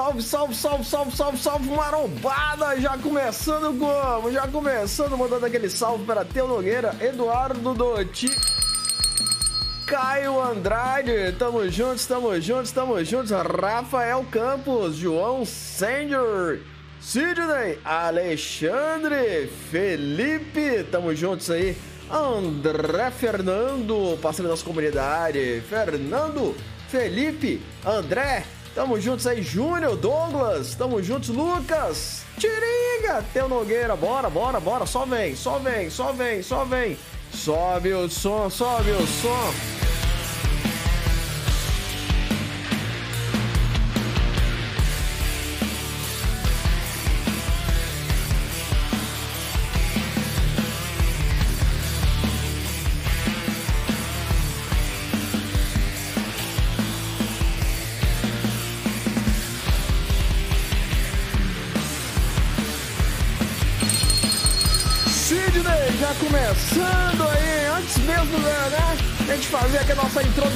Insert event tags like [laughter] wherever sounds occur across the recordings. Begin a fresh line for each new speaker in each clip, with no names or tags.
Salve, salve, salve, salve, salve, salve, marombada! Já começando como? Já começando mandando aquele salve para Teu Nogueira, Eduardo Dotti, Caio Andrade, tamo juntos, tamo juntos, tamo juntos, Rafael Campos, João Sanger, Sidney, Alexandre, Felipe, tamo juntos aí, André Fernando, parceiro da nossa comunidade, Fernando, Felipe, André, Tamo juntos aí, Júnior, Douglas, tamo juntos, Lucas, Tiringa, Teu Nogueira, bora, bora, bora, só vem, só vem, só vem, só vem. Sobe o som, sobe o som.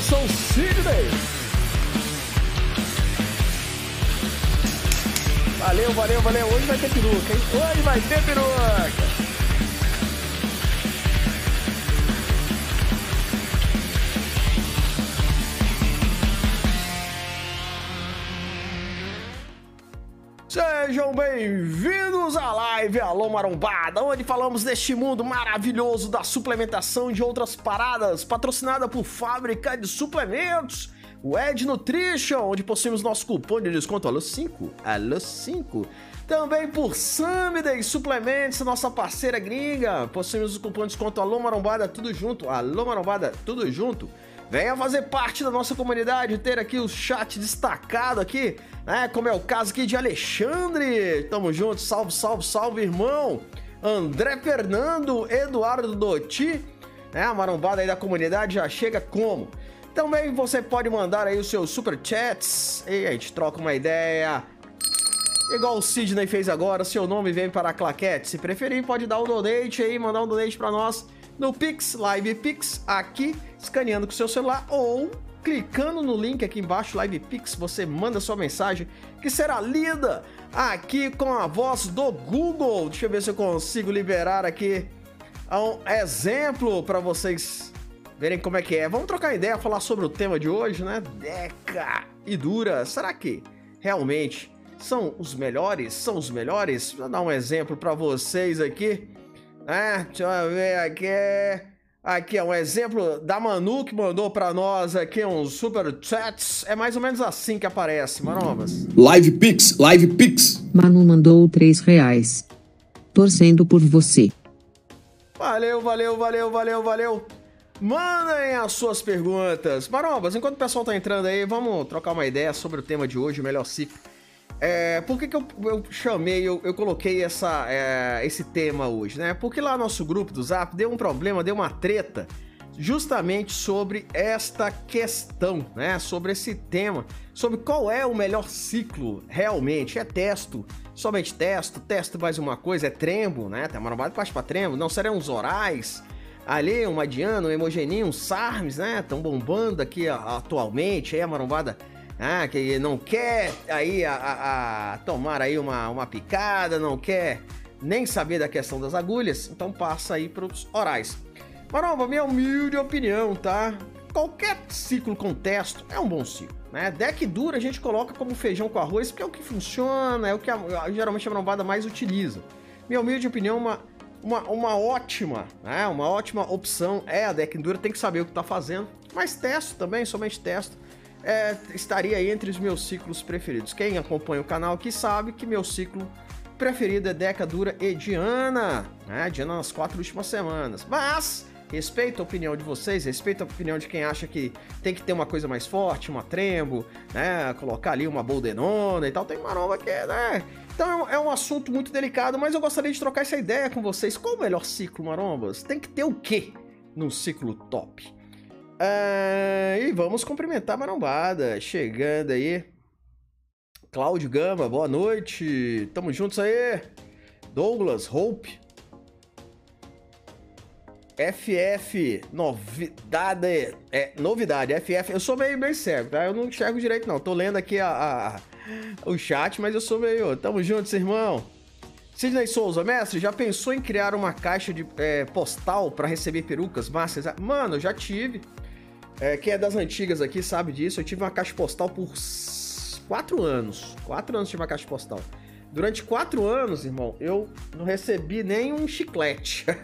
Introdução Sidney. Valeu, valeu, valeu. Hoje vai ter peruca, hein? Hoje vai ter peruca. Sejam bem-vindos à live Alô Marombada, onde falamos deste mundo maravilhoso da suplementação de outras paradas, patrocinada por Fábrica de Suplementos, o Ed Nutrition, onde possuímos nosso cupom de desconto ALO5, ALO5. Também por Sunday Suplementos, nossa parceira gringa, possuímos o cupom de desconto Alô Marombada, tudo junto, Alô Marombada, tudo junto. Venha fazer parte da nossa comunidade, ter aqui o chat destacado aqui, né? Como é o caso aqui de Alexandre. Tamo junto, salve, salve, salve, irmão. André Fernando, Eduardo Doti, né? A marombada aí da comunidade já chega como? Também você pode mandar aí os seus super chats e a gente troca uma ideia. Igual o Sidney fez agora, seu nome vem para a claquete. Se preferir, pode dar um donate aí, mandar um donate para nós no Pix, Live Pix, aqui, escaneando com o seu celular ou clicando no link aqui embaixo, Live Pix, você manda sua mensagem que será lida aqui com a voz do Google. Deixa eu ver se eu consigo liberar aqui um exemplo para vocês verem como é que é. Vamos trocar ideia, falar sobre o tema de hoje, né? Deca e Dura. Será que realmente são os melhores? São os melhores? Vou dar um exemplo para vocês aqui. É, deixa eu ver aqui. Aqui é um exemplo da Manu que mandou para nós aqui uns super chats. É mais ou menos assim que aparece, Maromas.
Live Pix, Live Pix.
Manu mandou 3 reais. Torcendo por você.
Valeu, valeu, valeu, valeu, valeu. Mandem as suas perguntas. Marombas, enquanto o pessoal tá entrando aí, vamos trocar uma ideia sobre o tema de hoje, o melhor ciclo. É, por que, que eu, eu chamei, eu, eu coloquei essa, é, esse tema hoje, né? Porque lá no nosso grupo do Zap deu um problema, deu uma treta justamente sobre esta questão, né? Sobre esse tema, sobre qual é o melhor ciclo realmente. É testo, somente testo, testo mais uma coisa, é trembo, né? Tem uma marombada parte para trembo, não serão os orais. Ali, um Madiano, um Hemogeninho, um Sarmes, né? Estão bombando aqui atualmente, aí a marombada ah, que não quer aí a, a, a tomar aí uma, uma picada, não quer nem saber da questão das agulhas, então passa aí para os orais. Maromba, minha humilde opinião, tá? Qualquer ciclo com testo é um bom ciclo, né? Deck dura a gente coloca como feijão com arroz, porque é o que funciona, é o que a, geralmente a marombada mais utiliza. Minha humilde opinião, uma, uma, uma ótima, né? Uma ótima opção é a deck dura, tem que saber o que tá fazendo. Mas testo também, somente testo é, estaria entre os meus ciclos preferidos. Quem acompanha o canal aqui sabe que meu ciclo preferido é Deca Dura e Diana, né? Diana nas quatro últimas semanas. Mas respeito a opinião de vocês, respeito a opinião de quem acha que tem que ter uma coisa mais forte, uma trembo, né? Colocar ali uma boldenona e tal. Tem nova que é, né? Então é um assunto muito delicado, mas eu gostaria de trocar essa ideia com vocês. Qual o melhor ciclo, marombas? Tem que ter o quê num ciclo top? Ah, e vamos cumprimentar a marombada. Chegando aí. Cláudio Gama, boa noite. Tamo juntos aí. Douglas, Hope. FF, novidade. É, novidade, FF. Eu sou meio bem cego, tá? Eu não enxergo direito, não. Tô lendo aqui a, a, o chat, mas eu sou meio. Tamo juntos, irmão. Sidney Souza, mestre, já pensou em criar uma caixa de é, postal para receber perucas massas? Mano, eu já tive. É, quem é das antigas aqui sabe disso. Eu tive uma caixa postal por quatro anos. Quatro anos tive uma caixa postal. Durante quatro anos, irmão, eu não recebi nem um chiclete. [laughs]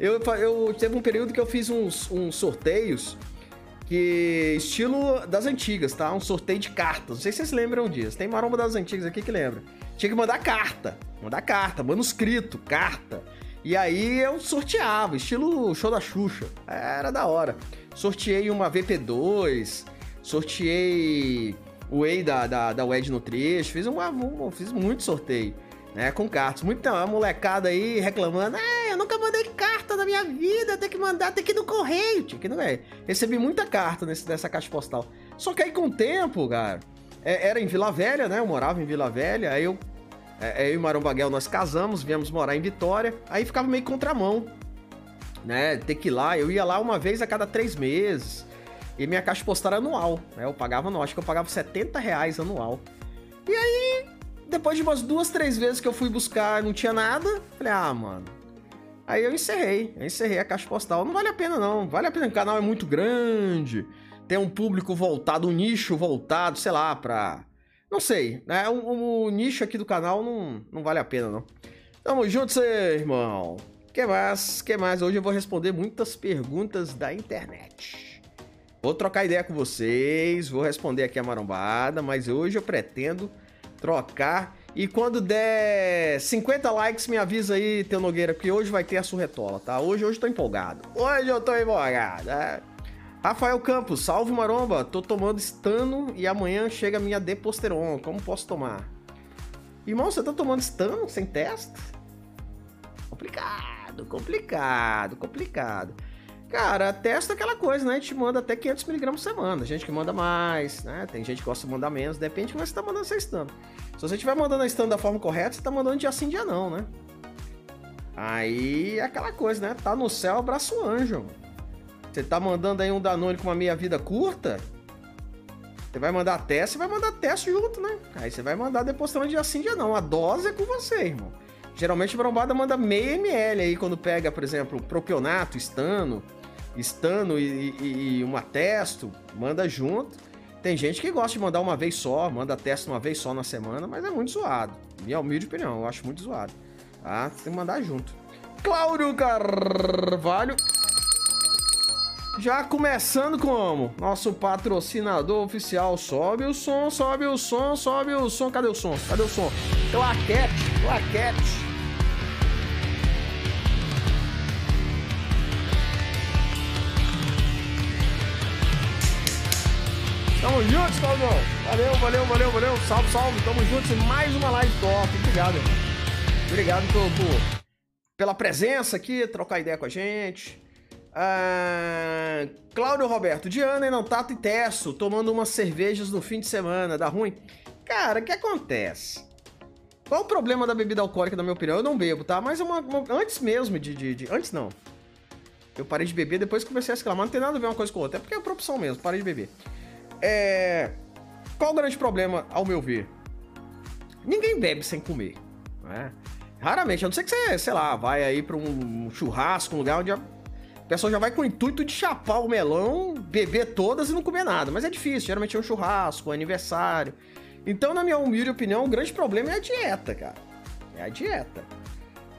eu, eu teve um período que eu fiz uns, uns sorteios que estilo das antigas, tá? Um sorteio de cartas. Não sei se vocês lembram disso. Tem maromba das antigas aqui que lembra. Tinha que mandar carta, mandar carta, manuscrito, carta. E aí eu sorteava, estilo show da Xuxa. Era da hora. Sorteei uma VP2, sorteei o Whey da, da, da Wedge no trecho, fiz, uma, um, fiz muito sorteio, né, com cartas. Muita molecada aí reclamando, ah, eu nunca mandei carta na minha vida, tem que mandar, tem que ir no correio, tinha que no correio. Recebi muita carta nesse, nessa caixa postal. Só que aí com o tempo, cara, é, era em Vila Velha, né, eu morava em Vila Velha, aí eu, é, é eu e Marão Baguel nós casamos, viemos morar em Vitória, aí ficava meio contramão, né, ter que ir lá, eu ia lá uma vez a cada três meses, e minha caixa postal era anual, né? Eu pagava anual, acho que eu pagava 70 reais anual. E aí, depois de umas duas, três vezes que eu fui buscar não tinha nada, falei, ah, mano. Aí eu encerrei, eu encerrei a caixa postal. Não vale a pena, não. Vale a pena, o canal é muito grande. Tem um público voltado, um nicho voltado, sei lá, pra. Não sei, né? O, o nicho aqui do canal não, não vale a pena, não. Tamo junto, irmão. Que mais? Que mais? Hoje eu vou responder muitas perguntas da internet. Vou trocar ideia com vocês, vou responder aqui a marombada, mas hoje eu pretendo trocar. E quando der 50 likes, me avisa aí, Teu Nogueira, porque hoje vai ter a surretola, tá? Hoje, hoje tô empolgado. Hoje eu tô empolgado. É. Rafael Campos, salve maromba. Tô tomando estano e amanhã chega minha Deposteron. Como posso tomar? Irmão, você tá tomando estano sem teste? Complicado, complicado, complicado. Cara, testa aquela coisa, né? A gente manda até 500mg por semana. Gente que manda mais, né? Tem gente que gosta de mandar menos. Depende de como você tá mandando essa stand. Se você estiver mandando a stand da forma correta, você tá mandando dia sim, dia não, né? Aí é aquela coisa, né? Tá no céu, abraço anjo. Você tá mandando aí um Danone com uma meia-vida curta, você vai mandar teste, você vai mandar teste junto, né? Aí você vai mandar depois também dia sim, dia não. A dose é com você, irmão. Geralmente a brombada manda meio ml aí quando pega, por exemplo, propionato, estano, estano e, e, e uma testo, manda junto. Tem gente que gosta de mandar uma vez só, manda testo uma vez só na semana, mas é muito zoado. Minha humilde opinião, eu acho muito zoado. Tá? Tem que mandar junto. Cláudio Carvalho. Já começando como? Nosso patrocinador oficial. Sobe o som, sobe o som, sobe o som. Cadê o som? Cadê o som? Claquete, claquete. Tamo juntos, Claudão. Valeu, valeu, valeu, valeu. Salve, salve. Tamo juntos em mais uma live top. Obrigado. Obrigado por, por, pela presença aqui, trocar ideia com a gente. Ah, Cláudio Roberto, Diana e não Tato e Tesso, tomando umas cervejas no fim de semana, dá ruim? Cara, o que acontece? Qual o problema da bebida alcoólica, na minha opinião? Eu não bebo, tá? Mas uma, uma, antes mesmo de, de, de, Antes não. Eu parei de beber depois que comecei a exclamar. Não tem nada a ver uma coisa com outra. É porque é opção mesmo, parei de beber. É... Qual o grande problema, ao meu ver? Ninguém bebe sem comer. Né? Raramente, a não ser que você, sei lá, vai aí pra um churrasco, um lugar onde a pessoa já vai com o intuito de chapar o melão, beber todas e não comer nada. Mas é difícil, geralmente é um churrasco, um aniversário. Então, na minha humilde opinião, o grande problema é a dieta, cara. É a dieta.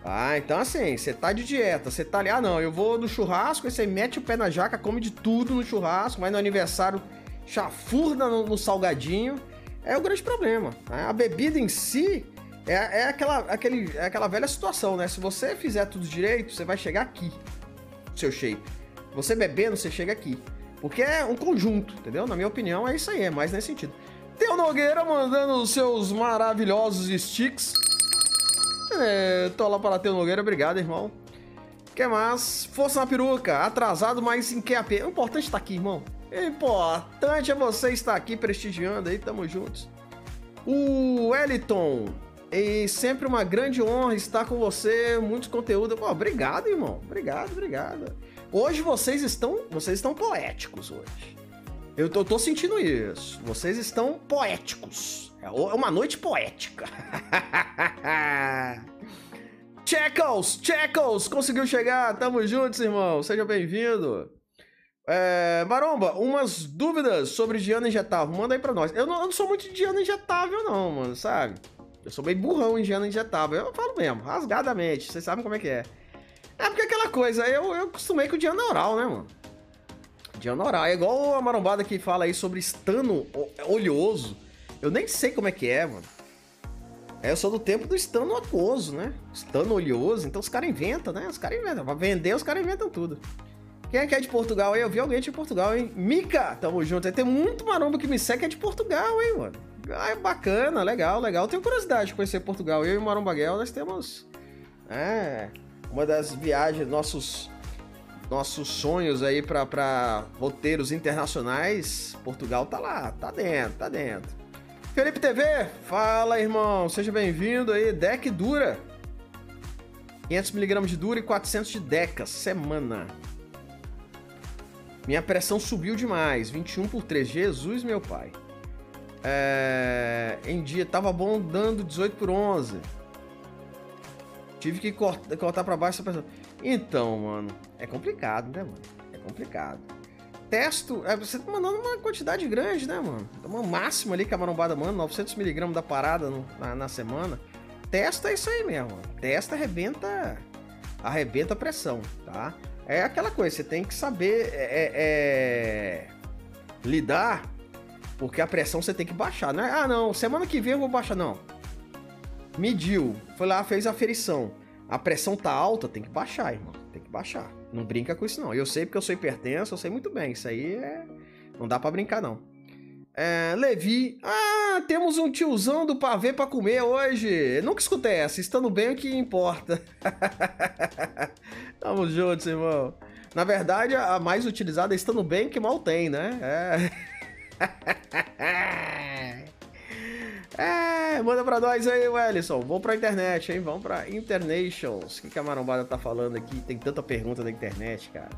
Ah, então assim, você tá de dieta, você tá ali, ah não, eu vou no churrasco, aí você mete o pé na jaca, come de tudo no churrasco, vai no aniversário chafurda no, no salgadinho, é o grande problema. Né? A bebida em si é, é, aquela, aquele, é aquela velha situação, né? Se você fizer tudo direito, você vai chegar aqui, seu shape. Você bebendo, você chega aqui. Porque é um conjunto, entendeu? Na minha opinião, é isso aí, é mais nesse sentido. Teu Nogueira mandando os seus maravilhosos sticks. É, tô lá para Teu Nogueira, obrigado, irmão. que mais? Força na peruca, atrasado, mas em QAP. O importante estar tá aqui, irmão. Importante é você estar aqui prestigiando aí, tamo juntos. O Wellington E sempre uma grande honra estar com você, muito conteúdo. Pô, obrigado, irmão. Obrigado, obrigado. Hoje vocês estão, vocês estão poéticos hoje. Eu tô, tô sentindo isso. Vocês estão poéticos. É uma noite poética. [laughs] Checkles, Checkles, conseguiu chegar. Tamo juntos, irmão. Seja bem-vindo. É, Maromba, umas dúvidas sobre Diana injetável. Manda aí pra nós. Eu não, eu não sou muito de Diana injetável, não, mano, sabe? Eu sou meio burrão em Diana injetável. Eu falo mesmo, rasgadamente. Vocês sabem como é que é. É porque aquela coisa, eu, eu acostumei com Diana oral, né, mano? Diana oral. É igual a marombada que fala aí sobre estano oleoso. Eu nem sei como é que é, mano. É, eu sou do tempo do estano aquoso, né? Estano oleoso. Então os caras inventam, né? Os caras inventam. Pra vender, os caras inventam tudo. Quem é que é de Portugal aí? Eu vi alguém de Portugal, hein? Mica, tamo junto. Aí tem muito maromba que me segue que é de Portugal, hein, mano? Ah, bacana, legal, legal. tenho curiosidade de conhecer Portugal. Eu e o Maromba Guel, nós temos. É. Uma das viagens, nossos. Nossos sonhos aí para roteiros internacionais. Portugal tá lá, tá dentro, tá dentro. Felipe TV, fala irmão, seja bem-vindo aí. Deck dura. 500mg de dura e 400 de deca, semana. Minha pressão subiu demais, 21 por 3. Jesus, meu pai. É... Em dia tava bom dando 18 por 11. Tive que cortar, cortar para baixo essa pressão. Então, mano, é complicado, né, mano? É complicado. Testo, é, você tá mandando uma quantidade grande, né, mano? Uma máxima ali que a marombada manda, 900mg da parada no, na, na, semana. Testa é isso aí mesmo. Testa arrebenta, arrebenta a pressão, tá? É aquela coisa, você tem que saber é, é, é, lidar, porque a pressão você tem que baixar. Não é, ah, não, semana que vem eu vou baixar. Não. Mediu, foi lá, fez a aferição. A pressão tá alta, tem que baixar, irmão. Tem que baixar. Não brinca com isso, não. Eu sei porque eu sou hipertenso, eu sei muito bem. Isso aí é. Não dá para brincar, não. É, Levi. Ah, temos um tiozão do pavê para comer hoje. Nunca escutei essa. Estando bem o que importa. [laughs] Tamo juntos, irmão. Na verdade, a mais utilizada é estando bem que mal tem, né? É. [laughs] é manda pra nós aí, Wellison. Vamos pra internet, hein? Vamos pra Internations. Que, que a marombada tá falando aqui? Tem tanta pergunta na internet, cara.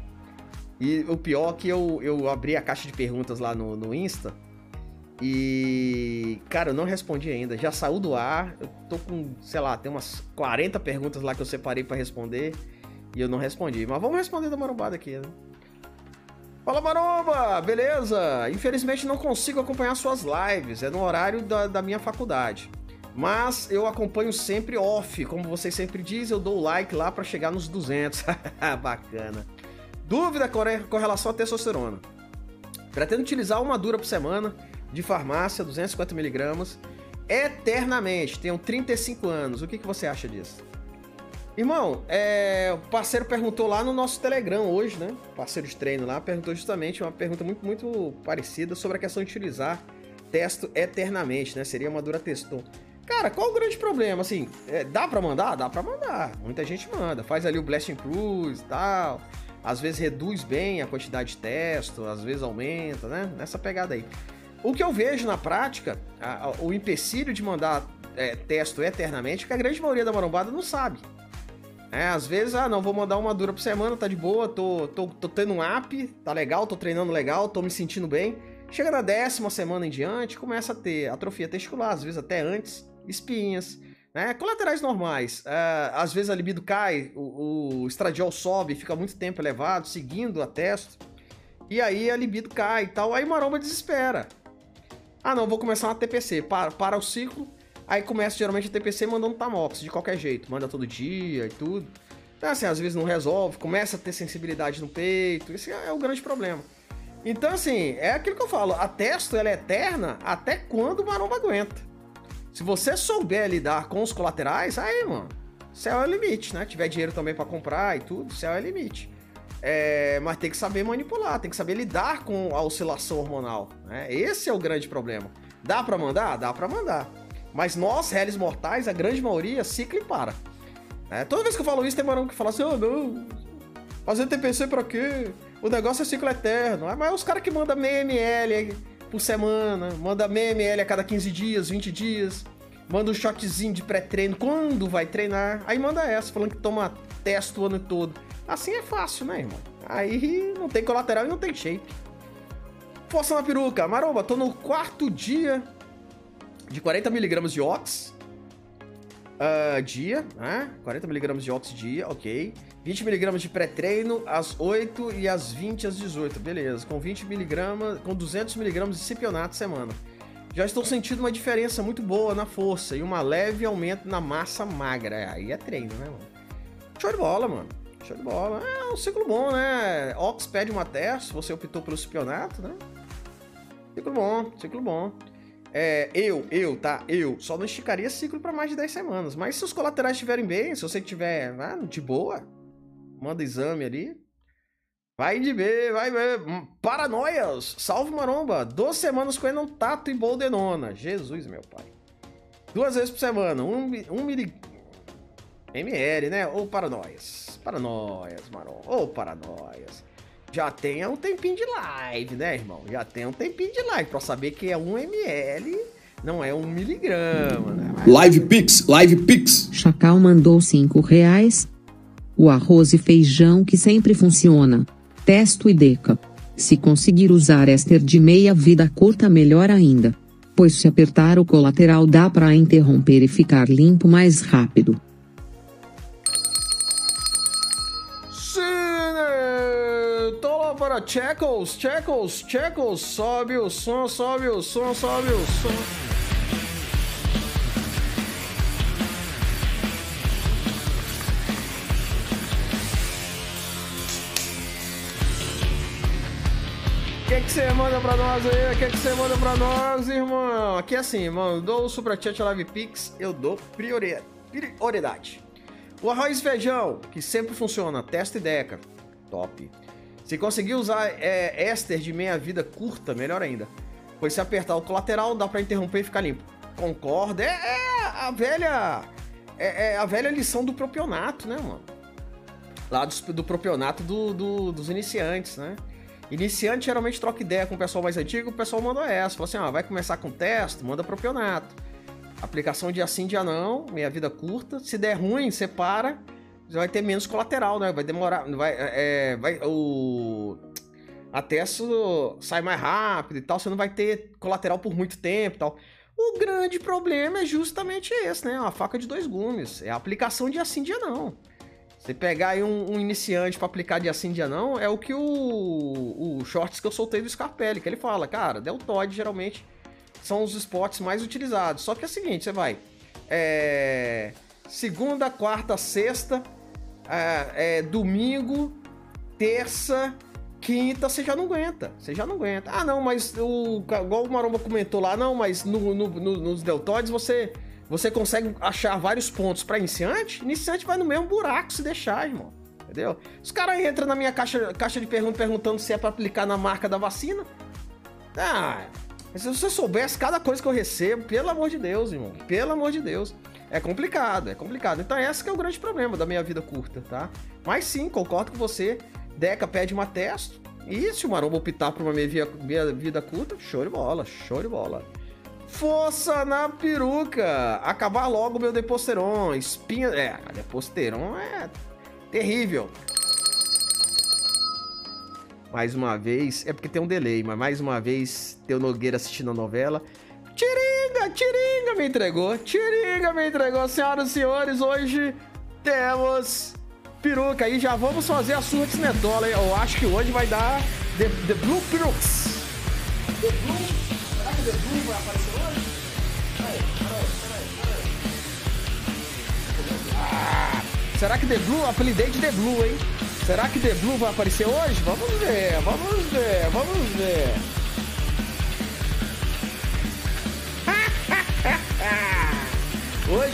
E o pior é que eu, eu abri a caixa de perguntas lá no, no Insta. E, cara, eu não respondi ainda. Já saiu do ar. Eu tô com, sei lá, tem umas 40 perguntas lá que eu separei para responder. E eu não respondi. Mas vamos responder da marombada aqui, né? Fala Maromba, beleza? Infelizmente não consigo acompanhar suas lives, é no horário da, da minha faculdade. Mas eu acompanho sempre off, como vocês sempre dizem, eu dou o like lá para chegar nos 200. [laughs] Bacana. Dúvida com relação à testosterona. Pretendo utilizar uma dura por semana de farmácia, 250mg, eternamente. Tenho 35 anos. O que, que você acha disso? Irmão, é, o parceiro perguntou lá no nosso Telegram hoje, né? O parceiro de treino lá perguntou justamente uma pergunta muito, muito parecida sobre a questão de utilizar testo eternamente, né? Seria uma dura testou. Cara, qual o grande problema? Assim, é, dá para mandar? Dá para mandar. Muita gente manda. Faz ali o Blasting Cruise e tal. Às vezes reduz bem a quantidade de testo, às vezes aumenta, né? Nessa pegada aí. O que eu vejo na prática, a, a, o empecilho de mandar é, testo eternamente, que a grande maioria da marombada não sabe. É, às vezes, ah, não, vou mandar uma dura por semana, tá de boa, tô, tô, tô tendo um app, tá legal, tô treinando legal, tô me sentindo bem. Chega na décima semana em diante, começa a ter atrofia testicular, às vezes até antes, espinhas, né? Colaterais normais. É, às vezes a libido cai, o, o estradiol sobe, fica muito tempo elevado, seguindo a testo. E aí a libido cai e tal, aí maromba desespera. Ah, não, vou começar uma TPC, para, para o ciclo, Aí começa geralmente a TPC mandando Tamox, de qualquer jeito, manda todo dia e tudo. Então, assim, às vezes não resolve, começa a ter sensibilidade no peito, esse é o grande problema. Então, assim, é aquilo que eu falo, a testo ela é eterna até quando o maromba aguenta. Se você souber lidar com os colaterais, aí, mano, céu é o limite, né? Tiver dinheiro também para comprar e tudo, céu é o limite. É, mas tem que saber manipular, tem que saber lidar com a oscilação hormonal. Né? Esse é o grande problema. Dá para mandar? Dá para mandar. Mas nós, réis mortais, a grande maioria, cicla e para. É, toda vez que eu falo isso, tem marão que fala assim, oh, não, fazer TPC pra quê? O negócio é ciclo eterno. É, mas os caras que mandam meia ml por semana, manda meia ml a cada 15 dias, 20 dias, Manda um shotzinho de pré-treino quando vai treinar. Aí manda essa, falando que toma teste o ano todo. Assim é fácil, né, irmão? Aí não tem colateral e não tem shape. Força na peruca. Maromba, tô no quarto dia de 40mg de Ox. Uh, dia, né? 40mg de Ox dia, ok. 20mg de pré-treino às 8 e às 20 às 18, beleza. Com 20mg, com 200mg de cipionato semana. Já estou sentindo uma diferença muito boa na força e uma leve aumento na massa magra. Aí é treino, né, mano? Show de bola, mano. Show de bola. É um ciclo bom, né? Ox pede uma teste, você optou pelo cipionato, né? Ciclo bom, ciclo bom. É, eu, eu, tá? Eu só não esticaria ciclo para mais de 10 semanas. Mas se os colaterais estiverem bem, se você tiver ah, de boa, manda exame ali. Vai de B, vai ver. Paranoias! Salve maromba! Duas semanas com um tato e boldenona. Jesus, meu pai. Duas vezes por semana. Um, um mili... ml, né? Ou paranoias. Paranoias, maromba. Ou paranoias. Já tem um tempinho de live, né, irmão? Já tem um tempinho de live pra saber que é um ml, não é um miligrama, né?
Mas... Live Pix, Live Pix.
Chacal mandou cinco reais. O arroz e feijão que sempre funciona. Testo e Deca. Se conseguir usar Ester de meia vida curta, melhor ainda. Pois se apertar o colateral dá para interromper e ficar limpo mais rápido.
Sim, tô lá para Checkles, Checkles, Checkles, sobe o som, sobe o som, sobe o som. que que você manda pra nós aí? O que você manda pra nós, irmão? Aqui é assim, irmão, dou o Superchat Live Pix, eu dou prioridade. O arroz e feijão, que sempre funciona, testa e deca, top. Se conseguir usar é, Ester de meia-vida curta, melhor ainda. Pois se apertar o colateral, dá pra interromper e ficar limpo. Concordo, é, é a velha... É, é, a velha lição do propionato, né, mano? Lá do, do propionato do, do, dos iniciantes, né? Iniciante geralmente troca ideia com o pessoal mais antigo, o pessoal manda essa. Fala assim: ah, vai começar com teste, manda propionato. Aplicação de assim, dia não, meia vida curta. Se der ruim, você para, vai ter menos colateral, né? Vai demorar. Vai, é, vai, o. A testa sai mais rápido e tal, você não vai ter colateral por muito tempo e tal. O grande problema é justamente esse, né? A faca de dois gumes. É a aplicação de assim, dia não. Você pegar aí um, um iniciante para aplicar dia sim, dia não, é o que o, o shorts que eu soltei do Scarpelli, que ele fala, cara, deltoide geralmente são os spots mais utilizados. Só que é o seguinte, você vai é, segunda, quarta, sexta, é, é, domingo, terça, quinta, você já não aguenta. Você já não aguenta. Ah, não, mas o, igual o Maromba comentou lá, não, mas no, no, no, nos deltoides você você consegue achar vários pontos para iniciante, iniciante vai no mesmo buraco se deixar, irmão. Entendeu? Os caras entram na minha caixa, caixa de perguntas perguntando se é para aplicar na marca da vacina. Ah, se você soubesse cada coisa que eu recebo, pelo amor de Deus, irmão. Pelo amor de Deus. É complicado, é complicado. Então esse é o grande problema da minha vida curta, tá? Mas sim, concordo com você. Deca pede uma teste. E se o Maromba optar por uma meia vida curta, show de bola, show de bola. Força na peruca! Acabar logo meu Deposteron. Espinha. É, Deposteron é terrível. Mais uma vez, é porque tem um delay, mas mais uma vez, Teu Nogueira assistindo a novela. Tiringa, Tiringa me entregou, Tiringa me entregou, senhoras e senhores, hoje temos peruca aí, já vamos fazer a surra de Snetola, eu acho que hoje vai dar The, the Blue Perukes. The Blue que The Blue vai aparecer hoje? Peraí, peraí, peraí, peraí. Ah, será que The Blue, apelidei de The Blue, hein? Será que The Blue vai aparecer hoje? Vamos ver, vamos ver, vamos ver.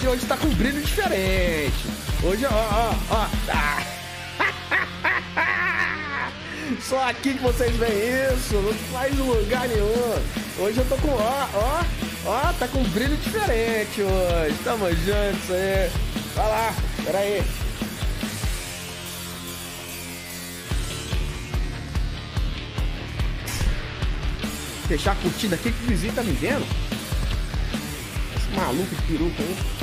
Hoje, tá com um brilho diferente. Hoje, ó, ó, ó. Ah. [laughs] Só aqui que vocês veem isso, não faz lugar nenhum. Hoje eu tô com, ó, ó, ó, tá com um brilho diferente hoje. Tamo junto, aí. Vai lá, aí. Fechar a curtida aqui que tá me vendo. maluco de peruca aí.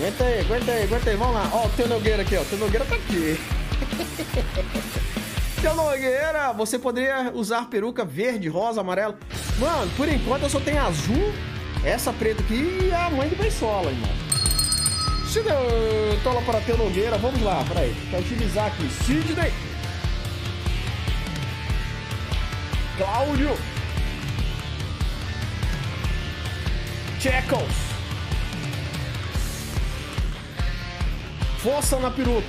Aguenta aí, aguenta aí, aguenta aí, vamos lá. Ó, o teu Nogueira aqui, ó. O teu Nogueira tá aqui. [laughs] teu Nogueira, você poderia usar peruca verde, rosa, amarelo. Mano, por enquanto eu só tenho azul, essa preta aqui e a mãe do Beisola, irmão. Sidney, tola para teu Nogueira, vamos lá, peraí. Eu utilizar aqui. Sidney. Cláudio. Checkles. Força na peruca.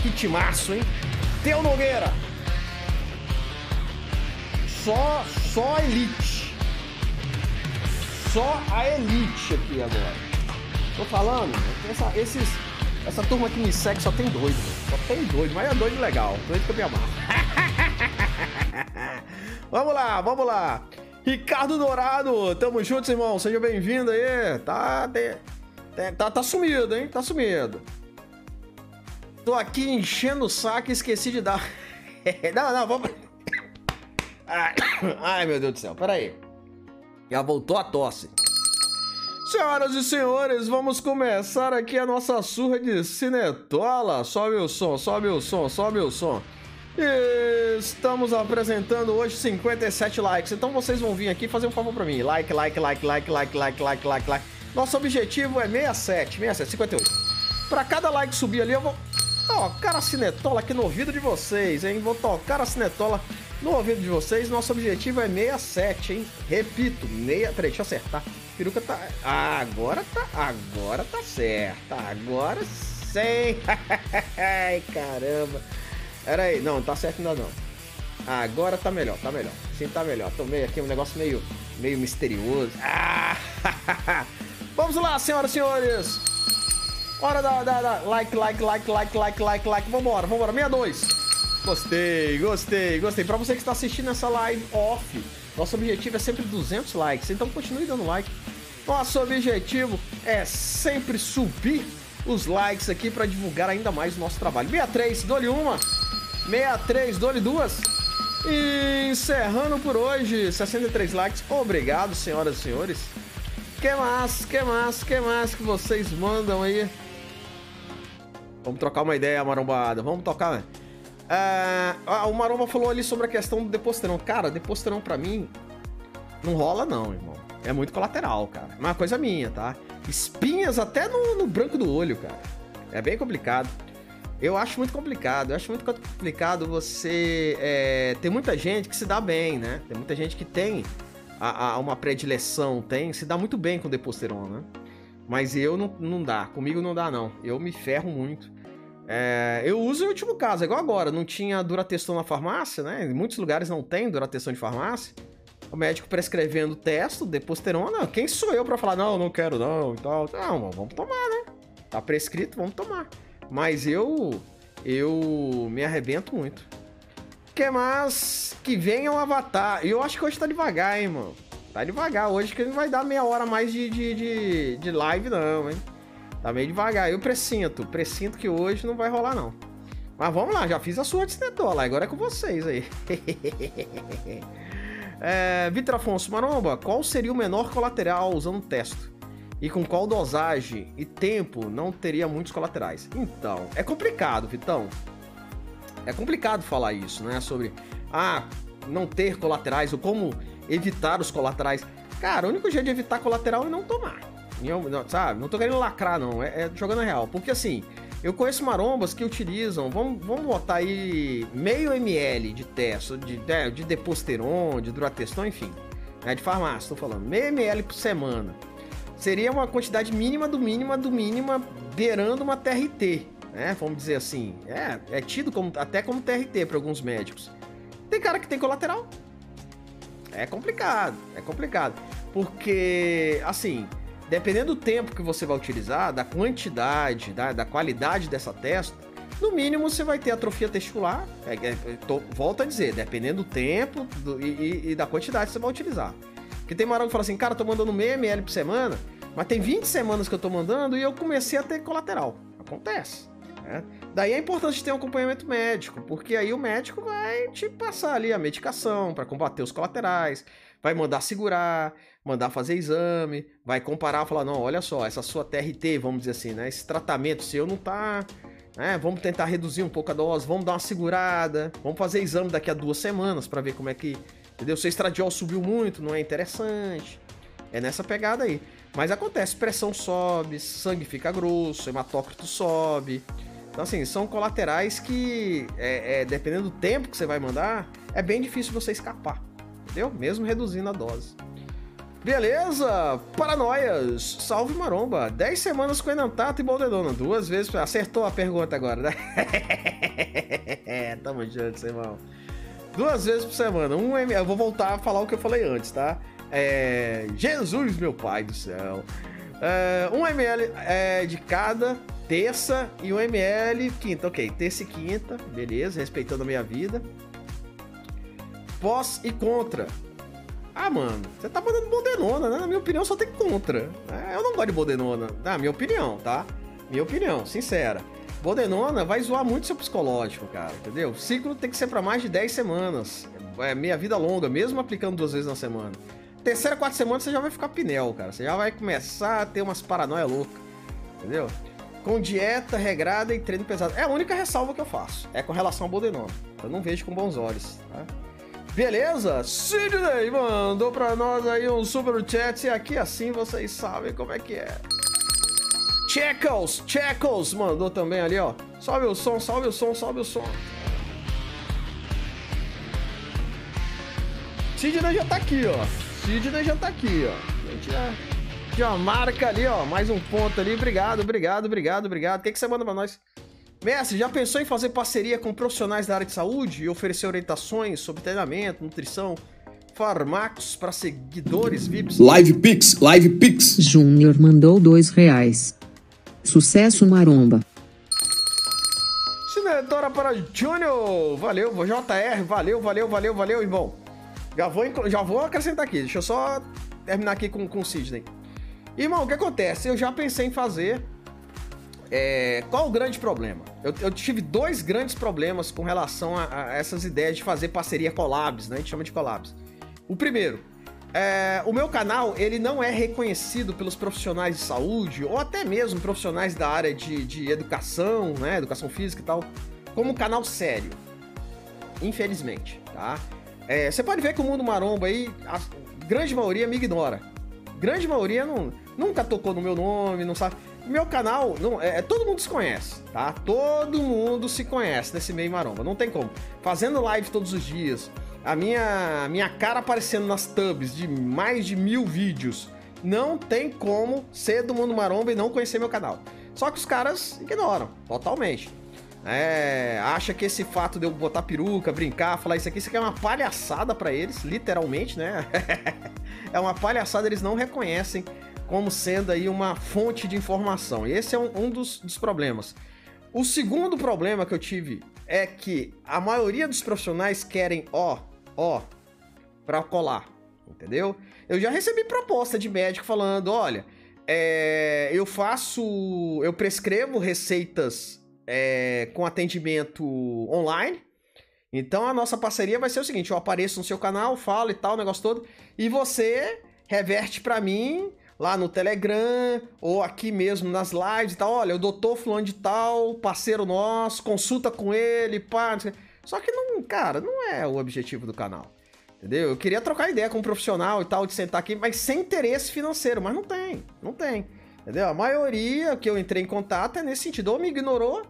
Que timaço, hein? Teu Nogueira. Só, só elite. Só a elite aqui agora. Tô falando, essa, esses, essa turma que me segue só tem doido. Só tem doido, mas é doido legal. Doido que eu me amarro. [laughs] vamos lá, vamos lá. Ricardo Dourado, tamo juntos, irmão. Seja bem-vindo aí. Tá, tá, tá sumido, hein? Tá sumido. Tô aqui enchendo o saco e esqueci de dar. [laughs] não, não, vamos. [coughs] Ai, meu Deus do céu, peraí. Já voltou a tosse. Senhoras e senhores, vamos começar aqui a nossa surra de cinetola. Sobe o som, sobe o som, sobe o som. Estamos apresentando hoje 57 likes, então vocês vão vir aqui fazer um favor pra mim. Like, like, like, like, like, like, like, like, like. Nosso objetivo é 67, 67, 58. Pra cada like subir ali, eu vou tocar a cinetola aqui no ouvido de vocês, hein? Vou tocar a cinetola no ouvido de vocês. Nosso objetivo é 67, hein? Repito, meia. Peraí, deixa eu acertar. Peruca tá. Agora tá. Agora tá certa. Agora sim. [laughs] Ai, caramba. Pera aí, não, tá certo ainda não. Agora tá melhor, tá melhor. Sim, tá melhor. Tomei aqui um negócio meio, meio misterioso. Ah! [laughs] Vamos lá, senhoras e senhores. Hora da, da, da, like, like, like, like, like, like, like. Vambora, vambora. 62. Gostei, gostei, gostei. Pra você que está assistindo essa live off, nosso objetivo é sempre 200 likes. Então continue dando like. Nosso objetivo é sempre subir os likes aqui para divulgar ainda mais o nosso trabalho. 63, dole uma. 63, dole duas. E encerrando por hoje, 63 likes. Obrigado, senhoras e senhores. Que mais, que mais, que mais que vocês mandam aí? Vamos trocar uma ideia, marombada. Vamos tocar, né? É, o Maromba falou ali sobre a questão do deposterão. Cara, deposterão pra mim não rola não, irmão. É muito colateral, cara. É uma coisa minha, tá? Espinhas até no, no branco do olho, cara. É bem complicado. Eu acho muito complicado. Eu acho muito complicado você. É, tem muita gente que se dá bem, né? Tem muita gente que tem a, a, uma predileção, tem, se dá muito bem com deposteron, né? Mas eu não, não dá. Comigo não dá, não. Eu me ferro muito. É, eu uso em último caso, igual agora. Não tinha Durateston na farmácia, né? Em muitos lugares não tem Durateston de farmácia. O médico prescrevendo testo, deposterona. Quem sou eu para falar, não, não quero não e tal. Não, vamos tomar, né? Tá prescrito, vamos tomar. Mas eu eu me arrebento muito. Que mais? Que venha um avatar. E eu acho que hoje tá devagar, hein, mano. Tá devagar hoje, que não vai dar meia hora mais de, de, de, de live, não, hein? Tá meio devagar. Eu presinto, presinto que hoje não vai rolar, não. Mas vamos lá, já fiz a sua de lá, agora é com vocês aí. [laughs] é, Vitor Afonso, Maromba, qual seria o menor colateral usando testo? e com qual dosagem e tempo não teria muitos colaterais. Então, é complicado, Vitão. É complicado falar isso, né? Sobre ah, não ter colaterais ou como evitar os colaterais. Cara, o único jeito de evitar colateral é não tomar. Eu, sabe? Não tô querendo lacrar, não. É, é jogando a real. Porque assim, eu conheço marombas que utilizam, vamos, vamos botar aí meio ml de teste, de, de, de deposteron, de durateston, enfim. É de farmácia, tô falando. Meio ml por semana seria uma quantidade mínima do mínima do mínima, beirando uma TRT, né? Vamos dizer assim. É, é tido como, até como TRT para alguns médicos. Tem cara que tem colateral. É complicado, é complicado. Porque, assim, dependendo do tempo que você vai utilizar, da quantidade, da, da qualidade dessa testa, no mínimo você vai ter atrofia testicular. É, é, tô, volto a dizer, dependendo do tempo do, e, e, da quantidade que você vai utilizar. Porque tem marango que fala assim, cara, tô mandando meio ml por semana, mas tem 20 semanas que eu tô mandando e eu comecei a ter colateral. Acontece. Né? Daí é importante ter um acompanhamento médico, porque aí o médico vai te passar ali a medicação para combater os colaterais, vai mandar segurar, mandar fazer exame, vai comparar, falar, não, olha só, essa sua TRT, vamos dizer assim, né? Esse tratamento seu não tá. Né? Vamos tentar reduzir um pouco a dose, vamos dar uma segurada, vamos fazer exame daqui a duas semanas para ver como é que. Entendeu? Seu estradiol subiu muito, não é interessante. É nessa pegada aí. Mas acontece, pressão sobe, sangue fica grosso, hematócrito sobe. Então, assim, são colaterais que, é, é, dependendo do tempo que você vai mandar, é bem difícil você escapar. Entendeu? Mesmo reduzindo a dose. Beleza, paranoias, salve maromba, 10 semanas com Enantato e Boldenona, duas vezes, acertou a pergunta agora, né? [laughs] Tamo junto, irmão. Duas vezes por semana, um eu vou voltar a falar o que eu falei antes, tá? É, Jesus, meu pai do céu. É, um ml é, de cada terça e um ml quinta, ok, terça e quinta, beleza, respeitando a minha vida. Pós e contra, ah, mano, você tá mandando Bodenona, né? Na minha opinião, só tem contra. É, eu não gosto de Bodenona. Na minha opinião, tá? Minha opinião, sincera. Bodenona vai zoar muito seu psicológico, cara, entendeu? O ciclo tem que ser para mais de 10 semanas. É meia vida longa, mesmo aplicando duas vezes na semana. Terceira, quarta semana você já vai ficar pinel, cara. Você já vai começar a ter umas paranoia louca, entendeu? Com dieta regrada e treino pesado. É a única ressalva que eu faço. É com relação ao Bodenona. Eu não vejo com bons olhos, tá? Beleza? Sidney mandou pra nós aí um super chat e aqui assim vocês sabem como é que é. Checkles, Checkles mandou também ali, ó. Sobe o som, sobe o som, sobe o som. Sidney já tá aqui, ó. Sidney já tá aqui, ó. A gente já, já marca ali, ó. Mais um ponto ali. Obrigado, obrigado, obrigado, obrigado. O que, que você manda pra nós? Mestre, já pensou em fazer parceria com profissionais da área de saúde e oferecer orientações sobre treinamento, nutrição, farmacos para seguidores VIPs?
Live Pix, Live Pix.
Júnior mandou dois reais. Sucesso maromba.
Cinetora para Júnior. Valeu, JR. Valeu, valeu, valeu, valeu, irmão. Já vou, já vou acrescentar aqui. Deixa eu só terminar aqui com, com o Sidney. Irmão, o que acontece? Eu já pensei em fazer é, qual o grande problema? Eu, eu, tive dois grandes problemas com relação a, a, essas ideias de fazer parceria collabs, né? A gente chama de collabs. O primeiro, é, o meu canal ele não é reconhecido pelos profissionais de saúde ou até mesmo profissionais da área de, de educação, né? Educação física e tal, como canal sério. Infelizmente, tá? É, você pode ver que o mundo maromba aí, a grande maioria me ignora. Grande maioria não, nunca tocou no meu nome, não sabe meu canal, não, é, todo mundo se conhece, tá? Todo mundo se conhece nesse meio maromba, não tem como. Fazendo live todos os dias, a minha, minha cara aparecendo nas tubs de mais de mil vídeos, não tem como ser do mundo maromba e não conhecer meu canal. Só que os caras ignoram, totalmente. É, acha que esse fato de eu botar peruca, brincar, falar isso aqui, isso aqui é uma palhaçada para eles, literalmente, né? [laughs] é uma palhaçada, eles não reconhecem como sendo aí uma fonte de informação. E esse é um, um dos, dos problemas. O segundo problema que eu tive é que a maioria dos profissionais querem ó, ó, para colar, entendeu? Eu já recebi proposta de médico falando, olha, é, eu faço, eu prescrevo receitas é, com atendimento online. Então a nossa parceria vai ser o seguinte: eu apareço no seu canal, falo e tal, o negócio todo, e você reverte para mim lá no Telegram ou aqui mesmo nas lives e tal. Olha, o doutor fulano de tal, parceiro nosso, consulta com ele, pá. Só que não, cara, não é o objetivo do canal. Entendeu? Eu queria trocar ideia com um profissional e tal, de sentar aqui, mas sem interesse financeiro, mas não tem, não tem. Entendeu? A maioria que eu entrei em contato é nesse sentido, ou me ignorou,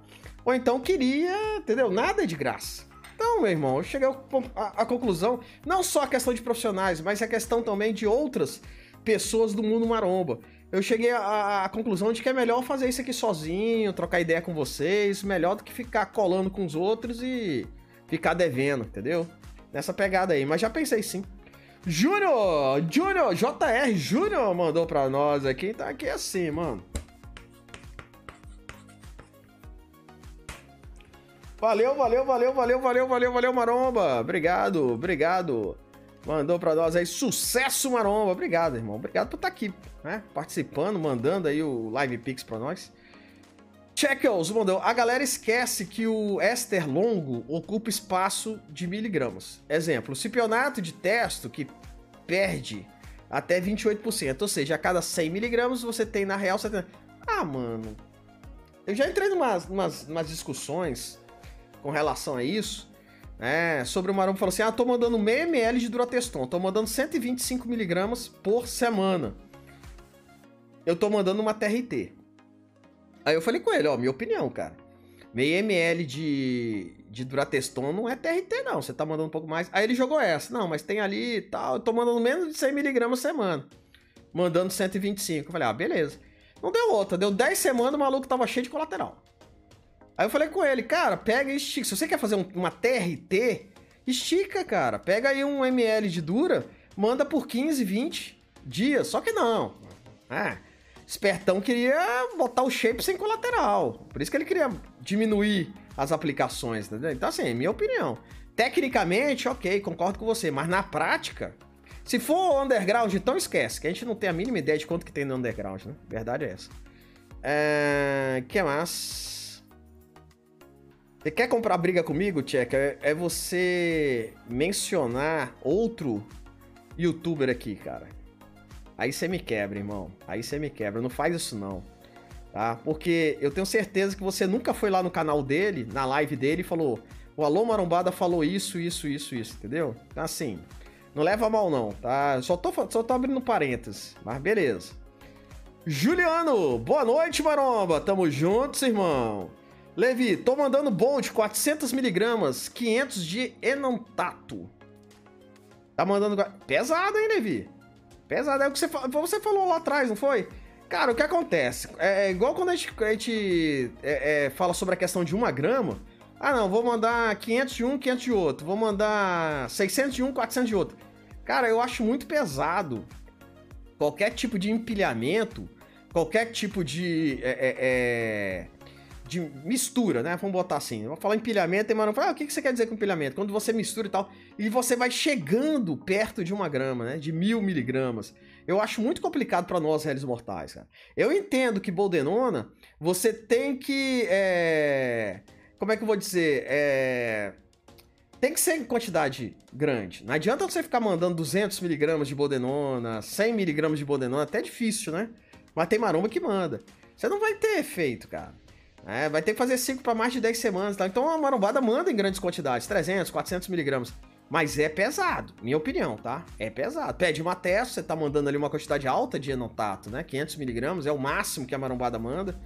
ou então queria, entendeu? Nada de graça. Então, meu irmão, eu cheguei à conclusão, não só a questão de profissionais, mas a questão também de outras pessoas do mundo maromba. Eu cheguei à, à, conclusão de que é melhor fazer isso aqui sozinho, trocar ideia com vocês, melhor do que ficar colando com os outros e ficar devendo, entendeu? Nessa pegada aí, mas já pensei sim. Júnior, Júnior, JR Júnior mandou pra nós aqui, tá aqui assim, mano. Valeu, valeu, valeu, valeu, valeu, valeu, valeu, Maromba. Obrigado, obrigado. Mandou pra nós aí, sucesso maromba. Obrigado, irmão. Obrigado por estar tá aqui, né? Participando, mandando aí o Live Pix pra nós. Checkles mandou. A galera esquece que o éster longo ocupa espaço de miligramas. Exemplo, cipionato de testo que perde até 28%. Ou seja, a cada 100 miligramas você tem na real 70. Ah, mano. Eu já entrei em umas, umas discussões com relação a isso. É, sobre o Maromba falou assim: ah, tô mandando meio ml de Durateston, tô mandando 125 miligramas por semana. Eu tô mandando uma TRT. Aí eu falei com ele, ó, minha opinião, cara. Meio ml de, de Durateston não é TRT, não. Você tá mandando um pouco mais. Aí ele jogou essa. Não, mas tem ali e tal. Eu tô mandando menos de 100 miligramas semana. Mandando 125. Eu falei, ah, beleza. Não deu outra. Deu 10 semanas, o maluco tava cheio de colateral. Aí eu falei com ele, cara, pega e estica. Se você quer fazer um, uma TRT, estica, cara. Pega aí um ml de dura, manda por 15, 20 dias. Só que não. É. Espertão queria botar o shape sem colateral. Por isso que ele queria diminuir as aplicações, entendeu? Então, assim, minha opinião. Tecnicamente, ok, concordo com você, mas na prática, se for underground, então esquece, que a gente não tem a mínima ideia de quanto que tem no underground, né? Verdade é essa. É... que mais? Você quer comprar briga comigo, Tcheca? É, é você mencionar outro youtuber aqui, cara. Aí você me quebra, irmão. Aí você me quebra. Não faz isso não. Tá? Porque eu tenho certeza que você nunca foi lá no canal dele, na live dele, e falou: o Alô Marombada falou isso, isso, isso, isso, entendeu? Então, assim, não leva mal não, tá? Só tô, só tô abrindo parênteses, mas beleza. Juliano, boa noite, Maromba. Tamo juntos, irmão. Levi, tô mandando Bolt 400mg, 500 de enantato. Tá mandando. Pesado, hein, Levi? Pesado. É o que você, você falou lá atrás, não foi? Cara, o que acontece? É, é igual quando a gente, a gente é, é, fala sobre a questão de uma grama. Ah, não, vou mandar 500 de um, 500 de outro. Vou mandar 600 de um, 400 de outro. Cara, eu acho muito pesado qualquer tipo de empilhamento, qualquer tipo de. É, é, é de mistura, né? Vamos botar assim. Vou falar empilhamento, e mano fala, ah, o que você quer dizer com empilhamento? Quando você mistura e tal, e você vai chegando perto de uma grama, né? De mil miligramas. Eu acho muito complicado para nós, réis mortais, cara. Eu entendo que Boldenona, você tem que. É... Como é que eu vou dizer? É... Tem que ser em quantidade grande. Não adianta você ficar mandando 200 miligramas de Boldenona, 100 miligramas de Boldenona, até difícil, né? Mas tem maromba que manda. Você não vai ter efeito, cara. É, vai ter que fazer ciclo para mais de 10 semanas, tá? Então a marombada manda em grandes quantidades, 300, 400 miligramas. Mas é pesado, minha opinião, tá? É pesado. Pede uma testa, você tá mandando ali uma quantidade alta de enotato, né? 500 miligramas é o máximo que a marombada manda.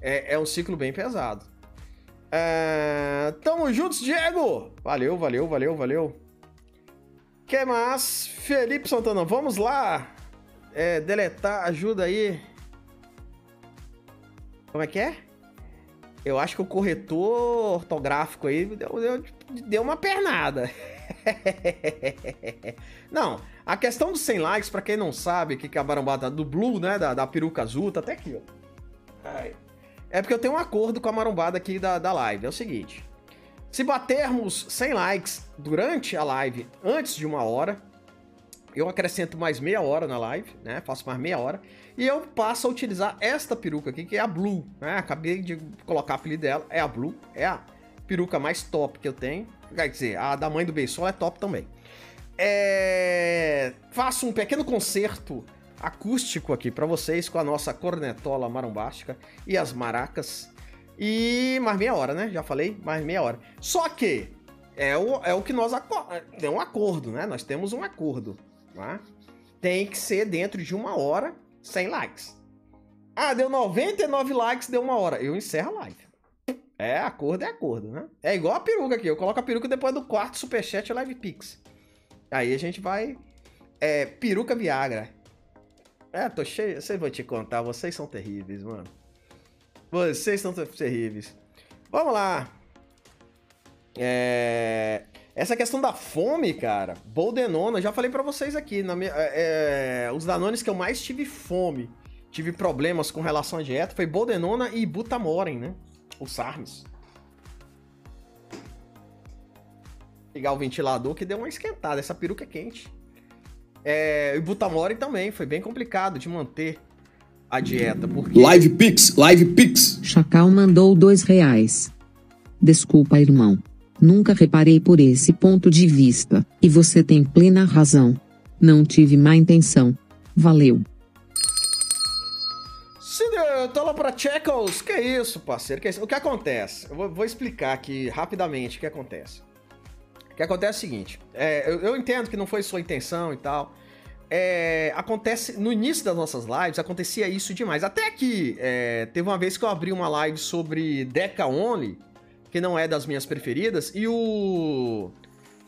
É, é um ciclo bem pesado. É... Tamo juntos, Diego! Valeu, valeu, valeu, valeu. Que mais? Felipe Santana, vamos lá. É, deletar, ajuda aí. Como é que é? Eu acho que o corretor ortográfico aí deu, deu, deu uma pernada. [laughs] não, a questão dos 100 likes, para quem não sabe, o que, que é a marombada do Blue, né, da, da peruca azul, tá até aqui, ó. É porque eu tenho um acordo com a marombada aqui da, da live. É o seguinte: se batermos 100 likes durante a live antes de uma hora, eu acrescento mais meia hora na live, né? Faço mais meia hora. E eu passo a utilizar esta peruca aqui, que é a Blue, né? Acabei de colocar a apelido dela, é a Blue, é a peruca mais top que eu tenho. Quer dizer, a da mãe do Beisol é top também. É... Faço um pequeno concerto acústico aqui para vocês com a nossa cornetola marombástica e as maracas. E mais meia hora, né? Já falei, mais meia hora. Só que é o, é o que nós... É um acordo, né? Nós temos um acordo. Tá? Tem que ser dentro de uma hora, 100 likes. Ah, deu 99 likes, deu uma hora. Eu encerro a live. É, acordo é acordo, né? É igual a peruca aqui. Eu coloco a peruca depois do quarto superchat live pix. Aí a gente vai. É, peruca Viagra. É, tô cheio. Vocês vão te contar, vocês são terríveis, mano. Vocês são terríveis. Vamos lá. É. Essa questão da fome, cara, Boldenona, já falei para vocês aqui, na minha, é, é, os danones que eu mais tive fome, tive problemas com relação à dieta, foi Boldenona e Butamoren, né? Os SARMs. Ligar o ventilador que deu uma esquentada, essa peruca é quente. É, e Butamoren também, foi bem complicado de manter. a dieta, porque...
Live Pix, Live Pix.
Chacal mandou dois reais. Desculpa, irmão. Nunca reparei por esse ponto de vista, e você tem plena razão. Não tive má intenção. Valeu.
lá pra Checkles. Que isso, parceiro? Que isso? O que acontece? Eu vou, vou, explicar aqui rapidamente o que acontece. O que acontece é o seguinte: é, eu, eu, entendo que não foi sua intenção e tal. É, acontece no início das nossas lives acontecia isso demais. Até que é, teve uma vez que eu abri uma live sobre Deca Only, que não é das minhas preferidas, e o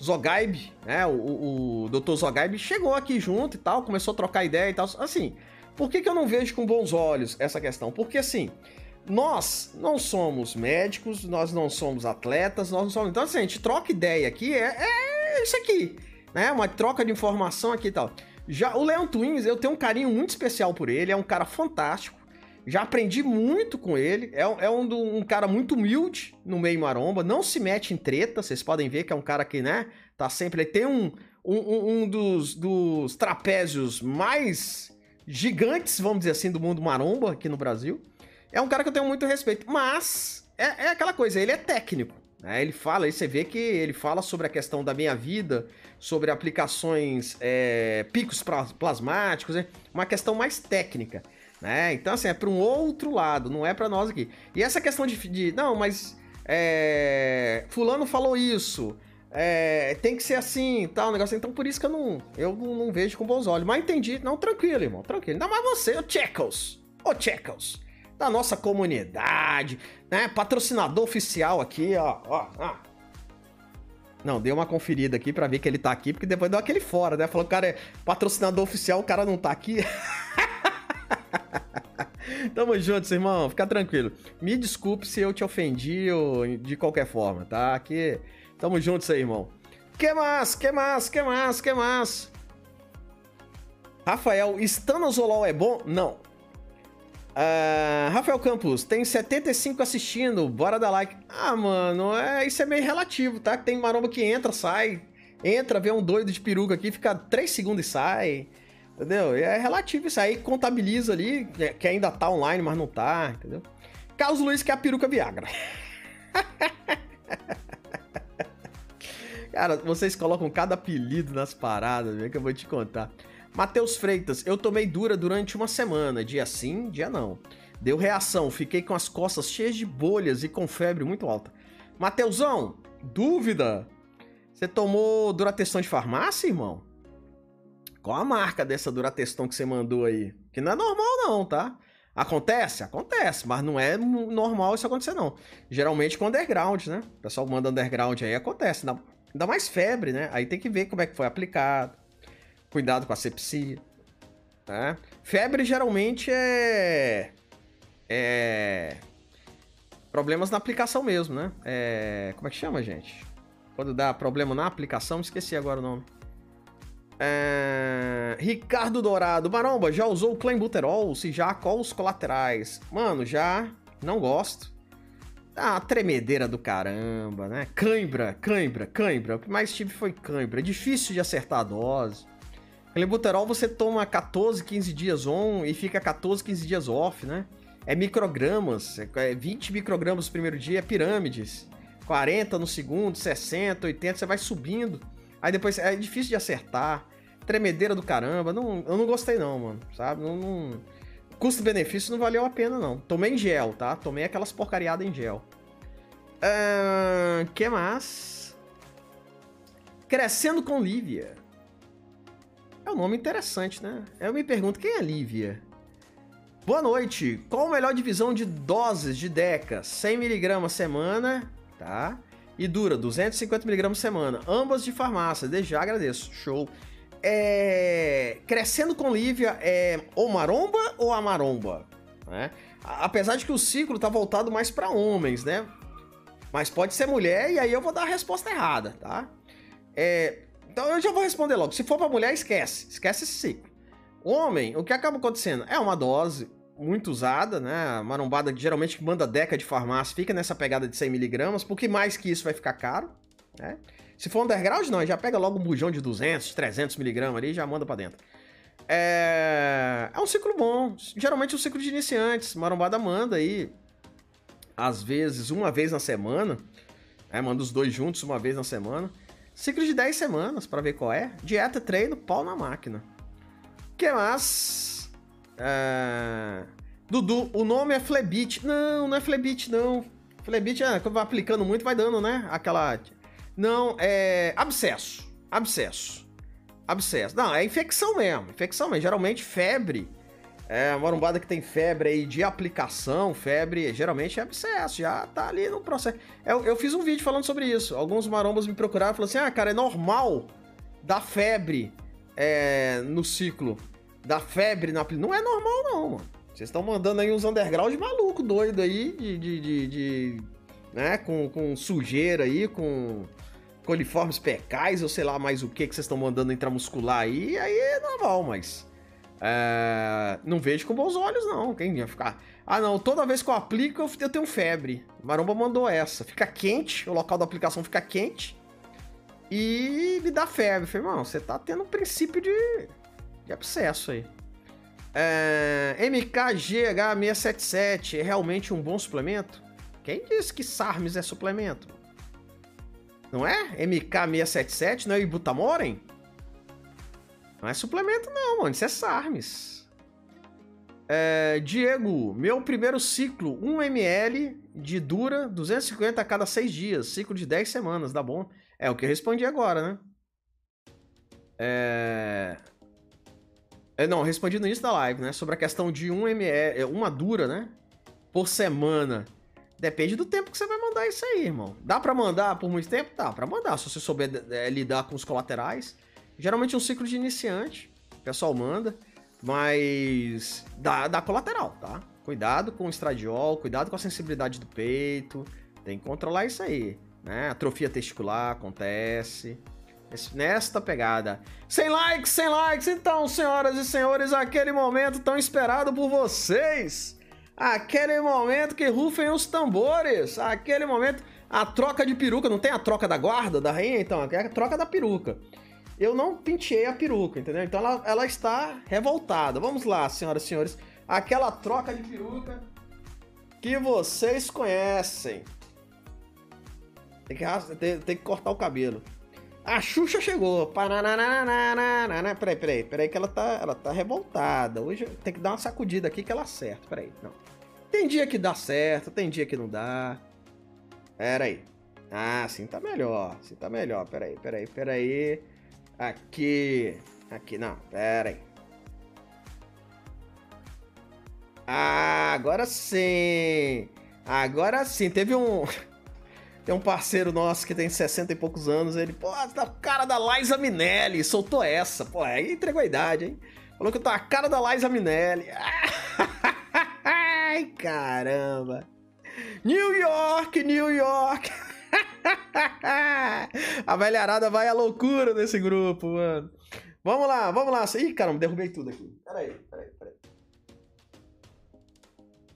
Zogaib, né? O, o Dr. Zogaib chegou aqui junto e tal, começou a trocar ideia e tal. Assim, por que, que eu não vejo com bons olhos essa questão? Porque assim, nós não somos médicos, nós não somos atletas, nós não somos. Então, assim, a gente troca ideia aqui, é, é isso aqui, né? Uma troca de informação aqui e tal. Já o Leon Twins, eu tenho um carinho muito especial por ele, é um cara fantástico. Já aprendi muito com ele. É, é um, um, cara muito humilde no meio maromba. Não se mete em treta. Vocês podem ver que é um cara que, né? Tá sempre. Ele tem um, um, um dos, dos trapézios mais gigantes, vamos dizer assim, do mundo maromba aqui no Brasil. É um cara que eu tenho muito respeito, mas é, é aquela coisa, ele é técnico. Né? Ele fala, aí você vê que ele fala sobre a questão da minha vida, sobre aplicações, é, picos plasmáticos, né? uma questão mais técnica. Né? Então, assim, é para um outro lado, não é para nós aqui. E essa questão de, de não, mas é, fulano falou isso, é, tem que ser assim, tal, negócio. Então por isso que eu não, eu não, vejo com bons olhos. Mas entendi. Não, tranquilo, irmão, tranquilo. Ainda mais você, o Checkles. O Checkles. Da nossa comunidade, né? Patrocinador oficial aqui, ó, ó, ó. Não, deu uma conferida aqui para ver que ele tá aqui, porque depois deu aquele fora, né? Falou cara é patrocinador oficial, o cara não tá aqui. [laughs] Tamo junto, irmão. Fica tranquilo. Me desculpe se eu te ofendi ou de qualquer forma, tá? Aqui Tamo juntos aí, irmão. Que mais? Que mais? Que mais? Que mais? Rafael, estanozolol é bom? Não. Uh, Rafael Campos, tem 75 assistindo, bora dar like. Ah, mano, é, isso é meio relativo, tá? Tem maromba que entra, sai, entra, vê um doido de peruca aqui, fica 3 segundos e sai. Entendeu? É relativo isso aí, contabiliza ali, né, que ainda tá online, mas não tá, entendeu? Carlos Luiz que é a peruca Viagra. [laughs] Cara, vocês colocam cada apelido nas paradas, vem que eu vou te contar. Matheus Freitas, eu tomei dura durante uma semana, dia sim, dia não. Deu reação, fiquei com as costas cheias de bolhas e com febre muito alta. Mateusão, dúvida? Você tomou Durateston de farmácia, irmão? Qual a marca dessa Durateston que você mandou aí? Que não é normal não, tá? Acontece? Acontece, mas não é normal isso acontecer não. Geralmente com underground, né? O pessoal manda underground aí, acontece. Não Ainda mais febre, né? Aí tem que ver como é que foi aplicado. Cuidado com a sepsia. Tá? Febre geralmente é. É. Problemas na aplicação mesmo, né? É... Como é que chama, gente? Quando dá problema na aplicação, esqueci agora o nome. É... Ricardo Dourado. Maromba, já usou o Clenbuterol? Se já, qual os colaterais? Mano, já. Não gosto. Ah, tremedeira do caramba, né? Cãibra, cãibra, cãibra. O que mais tive foi cãibra. É difícil de acertar a dose. Clenbuterol você toma 14, 15 dias on e fica 14, 15 dias off, né? É microgramas, é 20 microgramas no primeiro dia, é pirâmides. 40 no segundo, 60, 80, você vai subindo. Aí depois é difícil de acertar. Tremedeira do caramba. Não, eu não gostei não, mano, sabe? Não, não... Custo-benefício não valeu a pena, não. Tomei em gel, tá? Tomei aquelas porcariadas em gel. Uh, que mais? Crescendo com Lívia. É um nome interessante, né? Eu me pergunto, quem é Lívia? Boa noite. Qual a melhor divisão de doses de Deca? 100mg semana, tá? E dura 250mg semana. Ambas de farmácia. Desde já agradeço. Show é, crescendo com Lívia é ou maromba ou a maromba, né? Apesar de que o ciclo tá voltado mais para homens, né? Mas pode ser mulher e aí eu vou dar a resposta errada, tá? É, então eu já vou responder logo. Se for para mulher, esquece, esquece esse ciclo. Homem, o que acaba acontecendo é uma dose muito usada, né? Marombada que geralmente manda deca de farmácia fica nessa pegada de 100 miligramas, porque mais que isso vai ficar caro, né? Se for underground, não, já pega logo um bujão de 200, 300 miligramas ali e já manda para dentro. É, é um ciclo bom. Geralmente é um ciclo de iniciantes. Marombada manda aí, às vezes, uma vez na semana. É, manda os dois juntos uma vez na semana. Ciclo de 10 semanas, para ver qual é. Dieta, treino, pau na máquina. que mais? É... Dudu, o nome é Flebit. Não, não é Flebit, não. Flebit, é, quando vai aplicando muito, vai dando, né? Aquela. Não, é. Abscesso. Abscesso. Abscesso. Não, é infecção mesmo. Infecção mesmo. Geralmente, febre. É, uma marumbada que tem febre aí de aplicação, febre, geralmente é abscesso, já tá ali no processo. Eu, eu fiz um vídeo falando sobre isso. Alguns marombas me procuraram e falaram assim: ah, cara, é normal dar febre é, no ciclo. Da febre na Não é normal, não, mano. Vocês estão mandando aí uns underground maluco, doido aí, de. de, de, de né, com, com sujeira aí, com coliformes pecais, ou sei lá mais o que que vocês estão mandando intramuscular aí, aí é normal, mas. É, não vejo com bons olhos, não. Quem ia ficar. Ah, não, toda vez que eu aplico, eu tenho febre. Maromba mandou essa. Fica quente, o local da aplicação fica quente. E me dá febre. Eu falei, mano, você tá tendo um princípio de, de abscesso aí. É, MKGH677 é realmente um bom suplemento? Quem disse que SARMS é suplemento? Não é? MK677, não é Ibutamoren? Não é suplemento não, mano. Isso é SARMS. É, Diego, meu primeiro ciclo, 1ml de dura, 250 a cada 6 dias. Ciclo de 10 semanas, dá bom? É o que eu respondi agora, né? É... é não, respondi no início da live, né? Sobre a questão de 1ml, é, uma dura, né? Por semana. Depende do tempo que você vai mandar isso aí, irmão. Dá para mandar por muito tempo? Dá pra mandar, se você souber é, lidar com os colaterais. Geralmente é um ciclo de iniciante, o pessoal manda, mas dá, dá colateral, tá? Cuidado com o estradiol, cuidado com a sensibilidade do peito, tem que controlar isso aí, né? Atrofia testicular acontece. Nesta pegada. Sem likes, sem likes! Então, senhoras e senhores, aquele momento tão esperado por vocês! Aquele momento que rufem os tambores! Aquele momento, a troca de peruca, não tem a troca da guarda da rainha? Então, é a troca da peruca eu não penteei a peruca, entendeu? Então ela, ela está revoltada. Vamos lá, senhoras e senhores. Aquela troca de peruca que vocês conhecem. Tem que, tem, tem que cortar o cabelo. A Xuxa chegou. Peraí, peraí, peraí, que ela tá, ela tá revoltada. Hoje tem que dar uma sacudida aqui que ela acerta. Peraí, não. Tem dia que dá certo, tem dia que não dá. Peraí. Ah, assim tá melhor. Assim tá melhor. Peraí, peraí, peraí. Aqui. Aqui, não. Pera aí. Ah, agora sim. Agora sim. Teve um. Tem um parceiro nosso que tem 60 e poucos anos. Ele, pô, tá cara da Liza Minelli. Soltou essa. Pô, aí entregou a idade, hein? Falou que eu tô a cara da Liza Minelli. [laughs] Ai, caramba. New York, New York. [laughs] a velharada vai à loucura nesse grupo, mano. Vamos lá, vamos lá. Ih, caramba, derrubei tudo aqui. Peraí, peraí.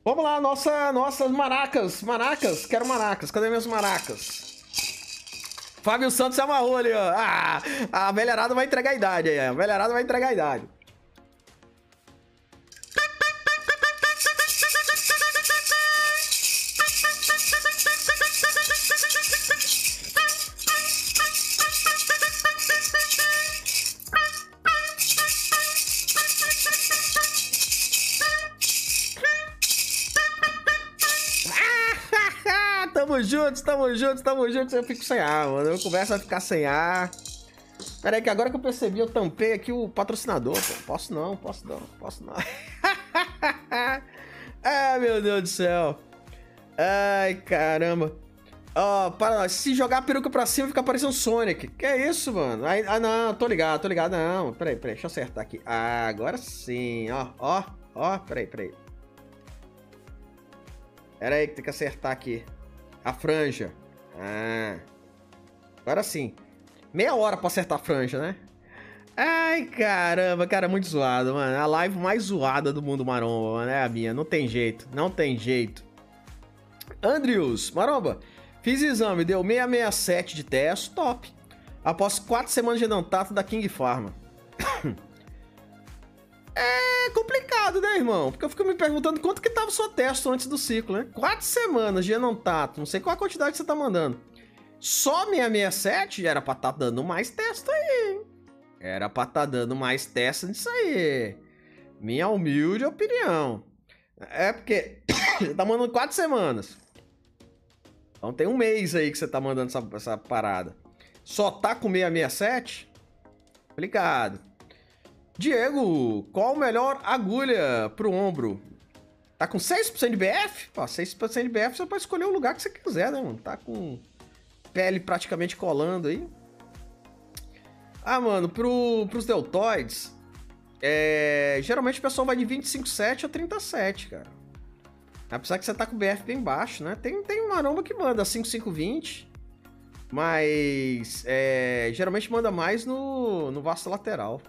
Vamos lá, nossa, nossas maracas. Maracas, quero maracas. Cadê minhas maracas? Fábio Santos se amarrou ali, ó. Ah, a velharada vai entregar a idade aí. A velharada vai entregar a idade. Juntos, tamo juntos, tamo juntos. Eu fico sem ar, mano. Eu começo a ficar sem ar. Pera aí, que agora que eu percebi, eu tampei aqui o patrocinador, pô. Posso não, posso não, posso não. [laughs] Ai, meu Deus do céu. Ai, caramba. Ó, oh, para se jogar a peruca pra cima fica parecendo Sonic. Que é isso, mano? Ah, não, tô ligado, tô ligado. Não, peraí, peraí, deixa eu acertar aqui. Ah, agora sim, ó, ó, ó, peraí, peraí. Pera aí que tem que acertar aqui. A franja. Ah. Agora sim. Meia hora pra acertar a franja, né? Ai, caramba, cara, muito zoado, mano. A live mais zoada do mundo maromba, mano. É a minha. Não tem jeito. Não tem jeito. Andrews, maromba. Fiz exame, deu 667 de teste, top. Após quatro semanas de Nantato da King Pharma. [coughs] É complicado, né, irmão? Porque eu fico me perguntando quanto que tava o seu testo antes do ciclo, né? Quatro semanas de Enantato, não sei qual a quantidade que você tá mandando. Só 667 era pra tá dando mais teste aí? Era pra tá dando mais teste nisso aí. Minha humilde opinião. É porque [coughs] tá mandando quatro semanas. Então tem um mês aí que você tá mandando essa, essa parada. Só tá com 667? Complicado. Diego, qual melhor agulha pro ombro? Tá com 6% de BF? Pô, 6% de BF você pode escolher o lugar que você quiser, né, mano? Tá com pele praticamente colando aí. Ah, mano, pro, pros deltoides, é, geralmente o pessoal vai de 25,7 a 37, cara. Apesar que você tá com o BF bem baixo, né? Tem, tem maromba que manda 5,520, mas é, geralmente manda mais no, no vasto lateral.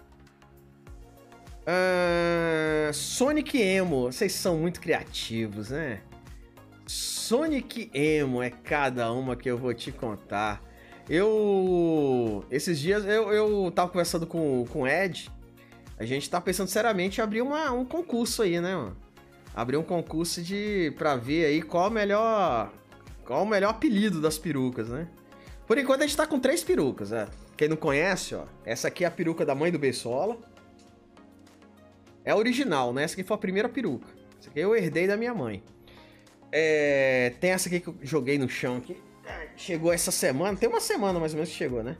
Uh, Sonic Emo, vocês são muito criativos, né? Sonic Emo é cada uma que eu vou te contar. Eu. Esses dias eu, eu tava conversando com, com o Ed. A gente tá pensando seriamente em abrir uma, um concurso aí, né, mano? Abrir um concurso de. pra ver aí qual o melhor. Qual o melhor apelido das perucas, né? Por enquanto a gente tá com três perucas, né? Quem não conhece, ó. Essa aqui é a peruca da mãe do Bessola. É a original, né? Essa aqui foi a primeira peruca. Essa aqui eu herdei da minha mãe. É... Tem essa aqui que eu joguei no chão aqui. Chegou essa semana, tem uma semana mais ou menos que chegou, né?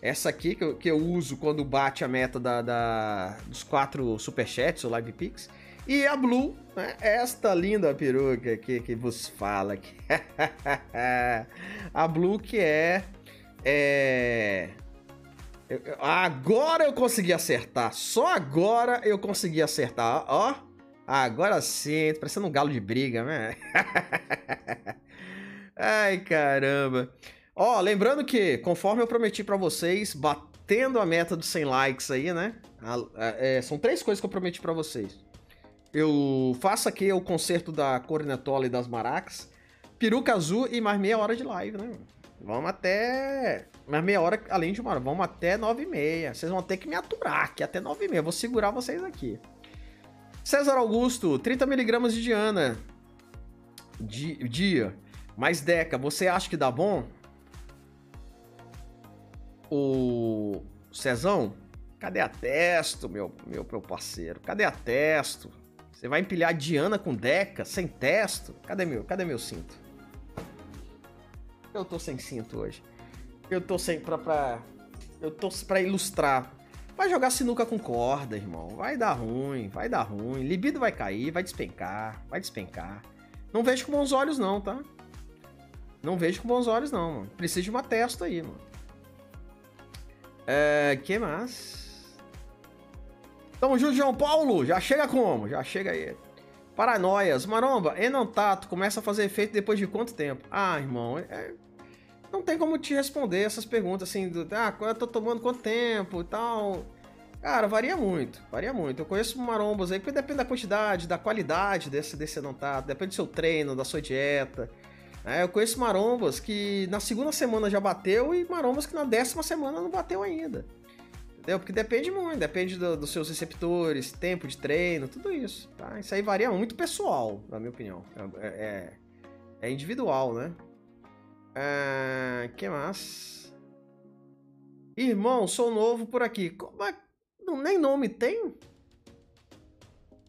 Essa aqui que eu, que eu uso quando bate a meta da, da dos quatro superchats, ou live pix. E a Blue, né? Esta linda peruca aqui que vos fala. Aqui. [laughs] a Blue que é, é... Agora eu consegui acertar. Só agora eu consegui acertar. Ó. Agora sim. Parecendo um galo de briga, né? [laughs] Ai, caramba. Ó, lembrando que, conforme eu prometi para vocês, batendo a meta dos 100 likes aí, né? É, são três coisas que eu prometi para vocês. Eu faço aqui o concerto da cornetola e das maracas, peruca azul e mais meia hora de live, né? Vamos até. Mais meia hora, além de uma hora, vamos até 9 e meia. Vocês vão ter que me aturar aqui até 9 e meia. Vou segurar vocês aqui. César Augusto, 30mg de Diana. Dia. Mas, Deca, você acha que dá bom? O Cezão, cadê a testo, meu, meu, meu parceiro? Cadê a testo? Você vai empilhar Diana com Deca, sem testo? Cadê meu, cadê meu cinto? Eu tô sem cinto hoje. Eu tô sem pra, pra eu tô pra ilustrar. Vai jogar sinuca com corda, irmão. Vai dar ruim, vai dar ruim. Libido vai cair, vai despencar, vai despencar. Não vejo com bons olhos não, tá? Não vejo com bons olhos, não, mano. Precisa de uma testa aí, mano. É, que mais? Tamo junto, João Paulo. Já chega como? Já chega aí. Paranoias. Maromba, Enantato começa a fazer efeito depois de quanto tempo? Ah, irmão, é... não tem como te responder essas perguntas assim, do, ah, eu tô tomando quanto tempo e tal. Cara, varia muito, varia muito. Eu conheço marombas aí que depende da quantidade, da qualidade desse, desse Enantato, depende do seu treino, da sua dieta. É, eu conheço marombas que na segunda semana já bateu e marombas que na décima semana não bateu ainda. Entendeu? Porque depende muito, depende do, dos seus receptores, tempo de treino, tudo isso. Tá? Isso aí varia muito pessoal, na minha opinião. É, é, é individual, né? É, que mais? Irmão, sou novo por aqui. É, não, nem nome tem?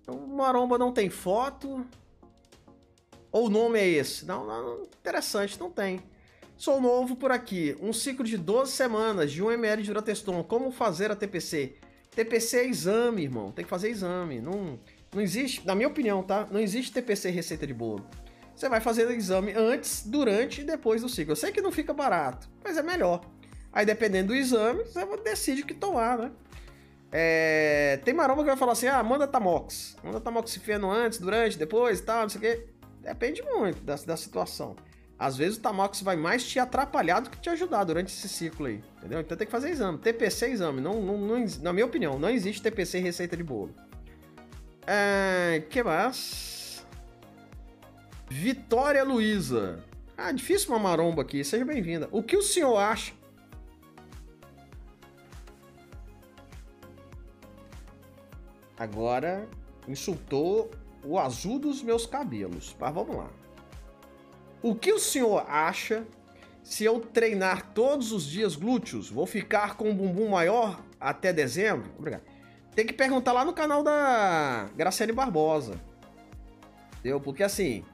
Então, maromba não tem foto. Ou o nome é esse? Não, não, interessante, não tem. Sou novo por aqui. Um ciclo de 12 semanas de 1ml de Durateston. Como fazer a TPC? TPC é exame, irmão. Tem que fazer exame. Não, não existe, na minha opinião, tá? Não existe TPC receita de bolo. Você vai fazer o exame antes, durante e depois do ciclo. Eu sei que não fica barato, mas é melhor. Aí, dependendo do exame, você decide o que tomar, né? É... Tem maromba que vai falar assim: ah, manda Tamox. Manda Tamoxifeno antes, durante, depois e tal, não sei o quê. Depende muito da, da situação. Às vezes o Tamax vai mais te atrapalhar do que te ajudar durante esse ciclo aí, entendeu? Então tem que fazer exame. TPC é exame. Não, não, não, na minha opinião, não existe TPC receita de bolo. É, que mais? Vitória Luiza. Ah, difícil uma maromba aqui. Seja bem-vinda. O que o senhor acha Agora insultou o azul dos meus cabelos. Mas vamos lá. O que o senhor acha se eu treinar todos os dias glúteos? Vou ficar com um bumbum maior até dezembro? Obrigado. Tem que perguntar lá no canal da Graciane Barbosa. Entendeu? Porque assim.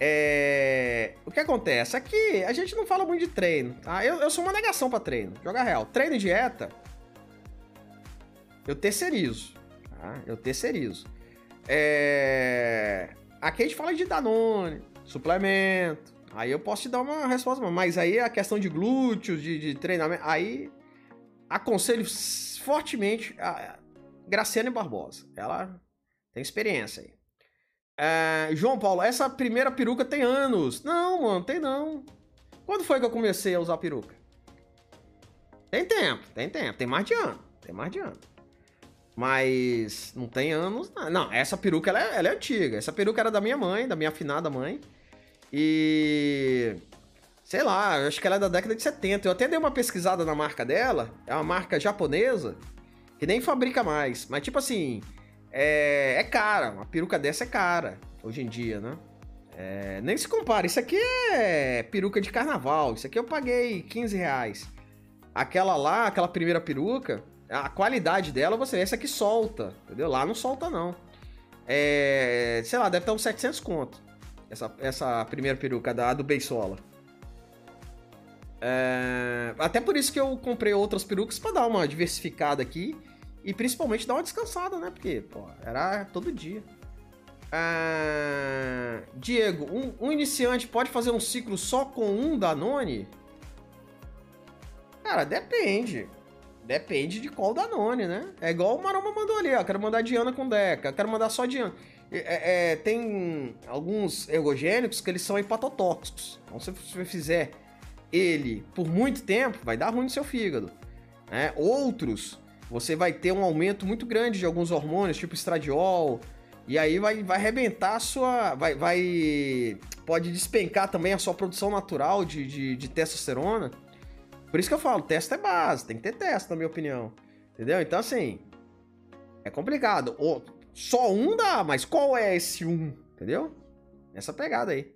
É... O que acontece? Aqui a gente não fala muito de treino, tá? Eu, eu sou uma negação para treino. Joga real. Treino e dieta. Eu terceirizo. Tá? Eu terceirizo. É... Aqui a gente fala de Danone, suplemento. Aí eu posso te dar uma resposta, mas aí a questão de glúteos, de, de treinamento, aí aconselho fortemente a Graciane Barbosa. Ela tem experiência aí. É, João Paulo, essa primeira peruca tem anos. Não, mano, tem não. Quando foi que eu comecei a usar peruca? Tem tempo, tem tempo. Tem mais de ano. Tem mais de ano. Mas não tem anos. Não, essa peruca ela é, ela é antiga. Essa peruca era da minha mãe, da minha afinada mãe. E. Sei lá, acho que ela é da década de 70. Eu até dei uma pesquisada na marca dela. É uma marca japonesa que nem fabrica mais. Mas, tipo assim, é, é cara. Uma peruca dessa é cara, hoje em dia, né? É, nem se compara. Isso aqui é peruca de carnaval. Isso aqui eu paguei 15 reais. Aquela lá, aquela primeira peruca, a qualidade dela, você essa aqui solta, entendeu? Lá não solta, não. É, sei lá, deve estar uns 700 conto. Essa, essa primeira peruca da, do Beisola. É, até por isso que eu comprei outras perucas para dar uma diversificada aqui. E principalmente dar uma descansada, né? Porque, pô, era todo dia. É, Diego, um, um, iniciante pode fazer um ciclo só com um Danone? Cara, depende. Depende de qual Danone, né? É igual o Maroma mandou ali, ó. Quero mandar Diana com Deca, quero mandar só Diana. É, é, tem alguns ergogênicos que eles são hepatotóxicos. Então, se você fizer ele por muito tempo, vai dar ruim no seu fígado. Né? Outros, você vai ter um aumento muito grande de alguns hormônios, tipo estradiol, e aí vai, vai arrebentar a sua. Vai, vai. Pode despencar também a sua produção natural de, de, de testosterona. Por isso que eu falo, teste é base, tem que ter teste, na minha opinião. Entendeu? Então, assim. É complicado. Só um dá, mas qual é esse um? Entendeu? Essa pegada aí.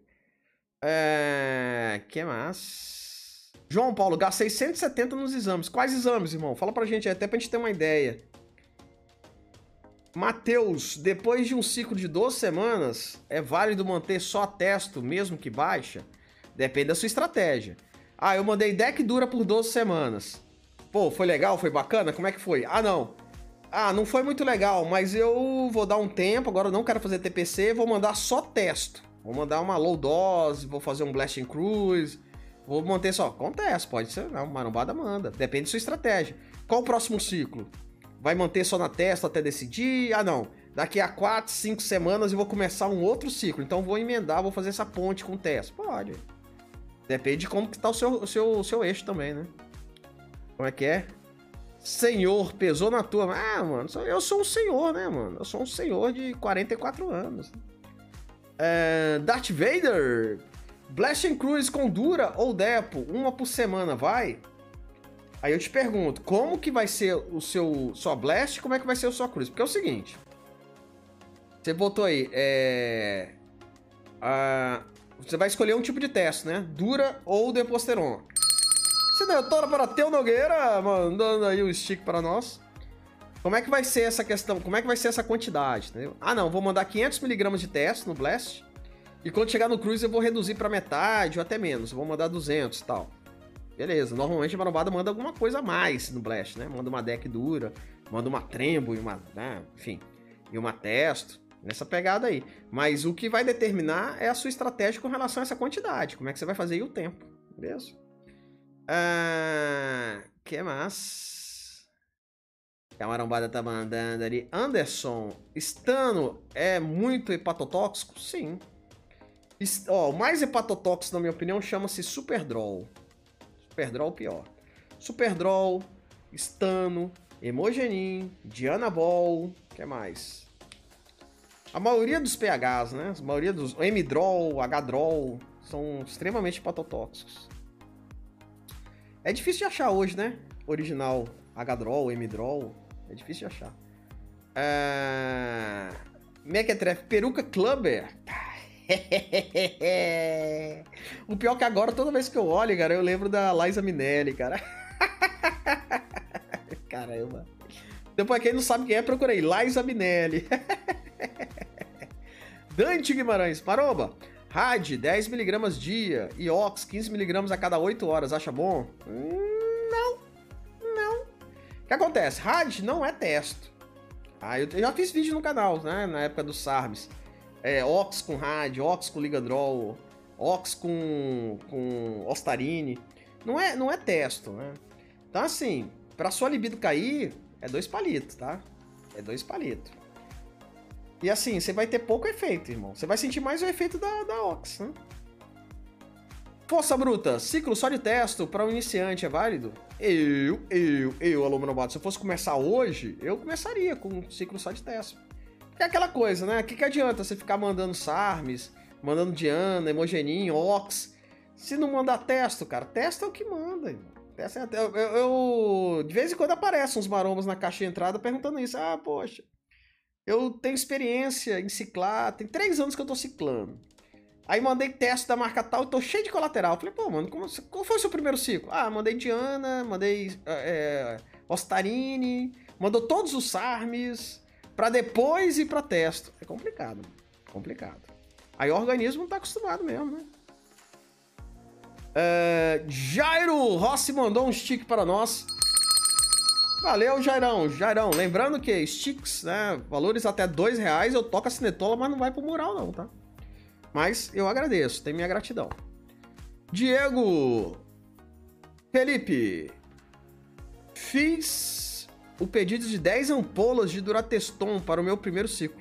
É. que mais? João Paulo, gastei 170 nos exames. Quais exames, irmão? Fala pra gente até pra gente ter uma ideia. Matheus, depois de um ciclo de 12 semanas, é válido manter só testo, mesmo que baixa? Depende da sua estratégia. Ah, eu mandei deck dura por 12 semanas. Pô, foi legal? Foi bacana? Como é que foi? Ah, não. Ah, não foi muito legal, mas eu vou dar um tempo, agora eu não quero fazer TPC, vou mandar só testo. Vou mandar uma low dose, vou fazer um blasting cruise, vou manter só. Acontece, pode ser, não, marombada manda. Depende da sua estratégia. Qual o próximo ciclo? Vai manter só na testa até decidir? Ah, não. Daqui a 4, 5 semanas eu vou começar um outro ciclo. Então vou emendar, vou fazer essa ponte com o teste. Pode. Depende de como que tá o seu, o seu, o seu eixo também, né? Como é que é? Senhor, pesou na tua. Ah, mano, eu sou um senhor, né, mano? Eu sou um senhor de 44 anos. É, Darth Vader, Blasting Cruise com Dura ou Depo, uma por semana, vai? Aí eu te pergunto, como que vai ser o seu sua Blast como é que vai ser o sua Cruise? Porque é o seguinte, você botou aí, é... A, você vai escolher um tipo de teste, né? Dura ou Deposteron. Se doutora para Teu Nogueira, mandando aí o stick para nós. Como é que vai ser essa questão? Como é que vai ser essa quantidade? Entendeu? Ah, não, vou mandar 500mg de teste no Blast. E quando chegar no Cruise eu vou reduzir para metade ou até menos. vou mandar 200 e tal. Beleza, normalmente a marombada manda alguma coisa a mais no Blast, né? Manda uma deck dura, manda uma trembo e uma, né? enfim, e uma testo nessa pegada aí. Mas o que vai determinar é a sua estratégia com relação a essa quantidade. Como é que você vai fazer e o tempo. Beleza? Ah, que mais? A marombada tá mandando ali. Anderson, estano é muito hepatotóxico? Sim. Ó, o mais hepatotóxico, na minha opinião, chama-se Superdrol. Superdrol pior. Superdrol, estano, hemogenin, dianabol, que mais? A maioria dos pHs, né? A maioria dos M-drol, H-drol são extremamente hepatotóxicos. É difícil de achar hoje, né? Original H-drol, M-drol, é difícil de achar. Uh, Mequetrefe Peruca Clubber. [laughs] o pior é que agora, toda vez que eu olho, cara, eu lembro da Liza Minelli, cara. [laughs] Caramba. Depois, quem não sabe quem é, procurei. Liza Minelli. [laughs] Dante Guimarães. Paroba. RAD, 10mg dia. E OX, 15mg a cada 8 horas. Acha bom? Hum, não. Não. O que acontece? RAD não é testo. Ah, eu já fiz vídeo no canal, né? Na época dos SARMs. É, Ox com RAD, Ox com Ligadrol, Ox com, com Ostarine. Não é, não é testo, né? Então, assim, pra sua libido cair, é dois palitos, tá? É dois palitos. E assim, você vai ter pouco efeito, irmão. Você vai sentir mais o efeito da, da Ox, né? Força bruta, ciclo só de testo para um iniciante é válido? Eu, eu, eu, aluno novato, se eu fosse começar hoje, eu começaria com um ciclo só de testo. É aquela coisa, né? O que, que adianta você ficar mandando SARMs, mandando Diana, Emogenin, Ox, se não mandar testo, cara? Testo é o que manda, irmão. É, eu, eu, eu, de vez em quando aparecem uns marombas na caixa de entrada perguntando isso. Ah, poxa, eu tenho experiência em ciclar, tem três anos que eu tô ciclando. Aí mandei teste da marca tal e tô cheio de colateral. Falei, pô, mano, como, qual foi o seu primeiro ciclo? Ah, mandei Diana, mandei é, Ostarini, mandou todos os SARMs para depois ir pra testo. É complicado, complicado. Aí o organismo não tá acostumado mesmo, né? Uh, Jairo Rossi mandou um stick para nós. Valeu, Jairão. Jairão, lembrando que sticks, né? Valores até dois reais, eu toco a cinetola, mas não vai pro mural, não, tá? Mas eu agradeço, tem minha gratidão. Diego Felipe, fiz o pedido de 10 ampolas de Durateston para o meu primeiro ciclo.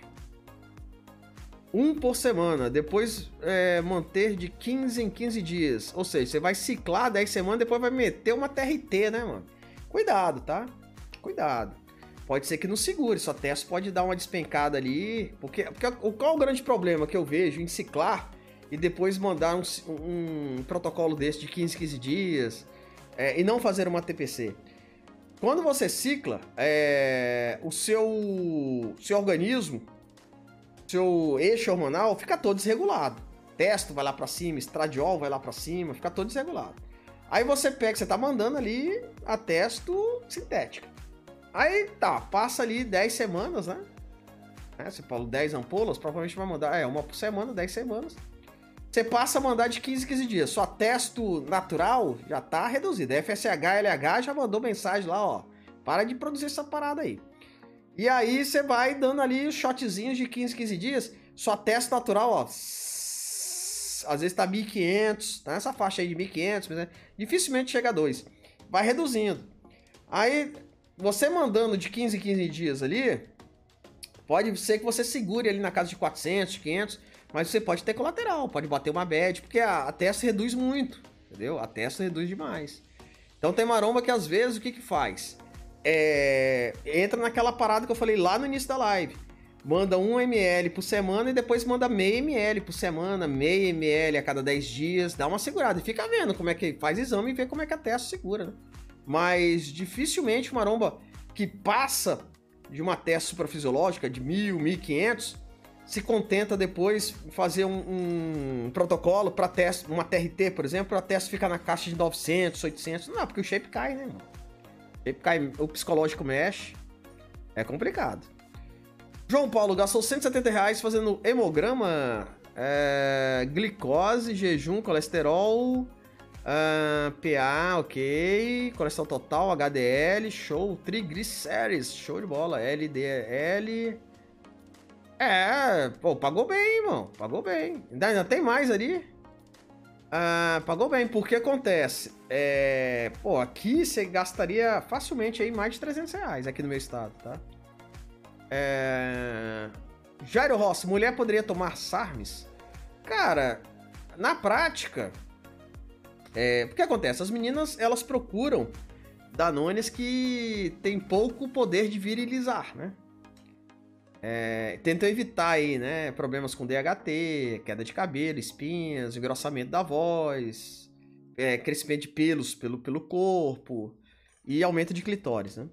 Um por semana, depois é, manter de 15 em 15 dias. Ou seja, você vai ciclar 10 semanas, depois vai meter uma TRT, né, mano? Cuidado, tá? cuidado. Pode ser que não segure, sua testa pode dar uma despencada ali. Porque, porque qual é o grande problema que eu vejo em ciclar e depois mandar um, um protocolo desse de 15, 15 dias é, e não fazer uma TPC? Quando você cicla, é, o seu, seu organismo, seu eixo hormonal fica todo desregulado. Testo vai lá para cima, estradiol vai lá para cima, fica todo desregulado. Aí você pega, você tá mandando ali a testo sintética. Aí tá, passa ali 10 semanas, né? É, você falou 10 ampolas, provavelmente vai mandar. É, uma por semana, 10 semanas. Você passa a mandar de 15 em 15 dias. Só testo natural já tá reduzido. FSH, LH já mandou mensagem lá, ó. Para de produzir essa parada aí. E aí você vai dando ali os shotzinhos de 15 15 dias. Só testo natural, ó. Às vezes tá 1.500, tá nessa faixa aí de 1.500, mas é, dificilmente chega a 2. Vai reduzindo. Aí você mandando de 15 em 15 dias ali, pode ser que você segure ali na casa de 400, 500, mas você pode ter colateral, pode bater uma bad, porque a, a testa reduz muito, entendeu? A testa reduz demais. Então tem maromba que às vezes o que que faz? É, entra naquela parada que eu falei lá no início da live. Manda 1 ml por semana e depois manda meio ml por semana, meio ml a cada 10 dias, dá uma segurada e fica vendo como é que faz exame e vê como é que a testa segura, né? mas dificilmente uma maromba que passa de uma testa suprafisiológica de 1000, 1500 se contenta depois fazer um, um protocolo para teste, uma TRT, por exemplo, para a testa ficar na caixa de 900, 800. Não, porque o shape cai, né? O shape cai, o psicológico mexe. É complicado. João Paulo gastou 170 reais fazendo hemograma, é, glicose, jejum, colesterol, Uh, PA, ok. Colesterol total, HDL, show. Triglicérides, show de bola. LDL. É, pô, pagou bem, irmão. Pagou bem. Ainda, ainda tem mais ali? Uh, pagou bem, porque acontece. É, pô, aqui você gastaria facilmente aí mais de 300 reais aqui no meu estado, tá? É... Jairo Rossi, mulher poderia tomar SARMs? Cara, na prática, é, o que acontece? As meninas, elas procuram Danones que tem pouco poder de virilizar, né? É, tentam evitar aí, né, problemas com DHT, queda de cabelo, espinhas, engrossamento da voz, é, crescimento de pelos pelo, pelo corpo e aumento de clitóris, né?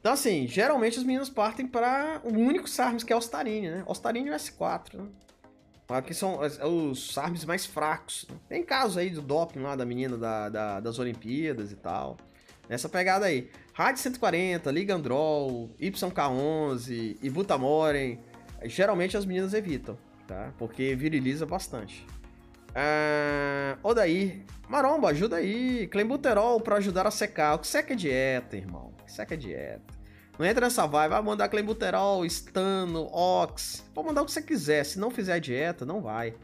Então, assim, geralmente os meninos partem para o único SARMs, que é o Ostarine, né? Ostarine e o S4, né? Aqui são os SARMs mais fracos. Né? Tem casos aí do doping lá da menina da, da, das Olimpíadas e tal. Nessa pegada aí. Rádio 140, Ligandrol, YK11 e Butamoren. Geralmente as meninas evitam, tá? Porque viriliza bastante. Ah, Odaí, Maromba, ajuda aí. Clembuterol pra ajudar a secar. O que seca é dieta, irmão. O que seca é dieta. Não entra nessa vibe, vai mandar clenbuterol, estano, ox. Pode mandar o que você quiser. Se não fizer dieta, não vai.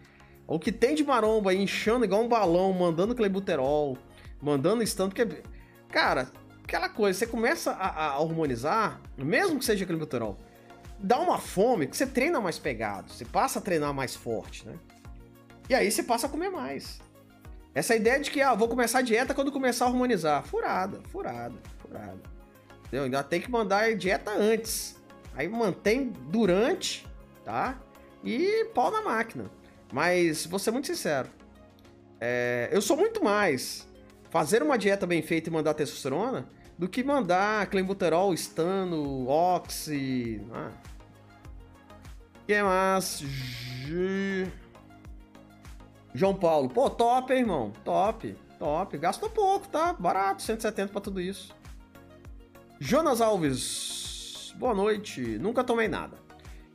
O que tem de maromba aí, inchando igual um balão, mandando clenbuterol, mandando estano, porque. Cara, aquela coisa, você começa a, a hormonizar, mesmo que seja clenbuterol, dá uma fome que você treina mais pegado, você passa a treinar mais forte, né? E aí você passa a comer mais. Essa ideia de que, ah, vou começar a dieta quando começar a harmonizar. Furada, furada, furada. Entendeu? Ainda tem que mandar a dieta antes. Aí mantém durante, tá? E pau na máquina. Mas vou ser muito sincero. É, eu sou muito mais fazer uma dieta bem feita e mandar testosterona do que mandar clenbuterol, estano, oxi. Ah. que mais? G... João Paulo, pô, top, hein, irmão. Top, top. Gastou pouco, tá? Barato, 170 para tudo isso. Jonas Alves, boa noite. Nunca tomei nada.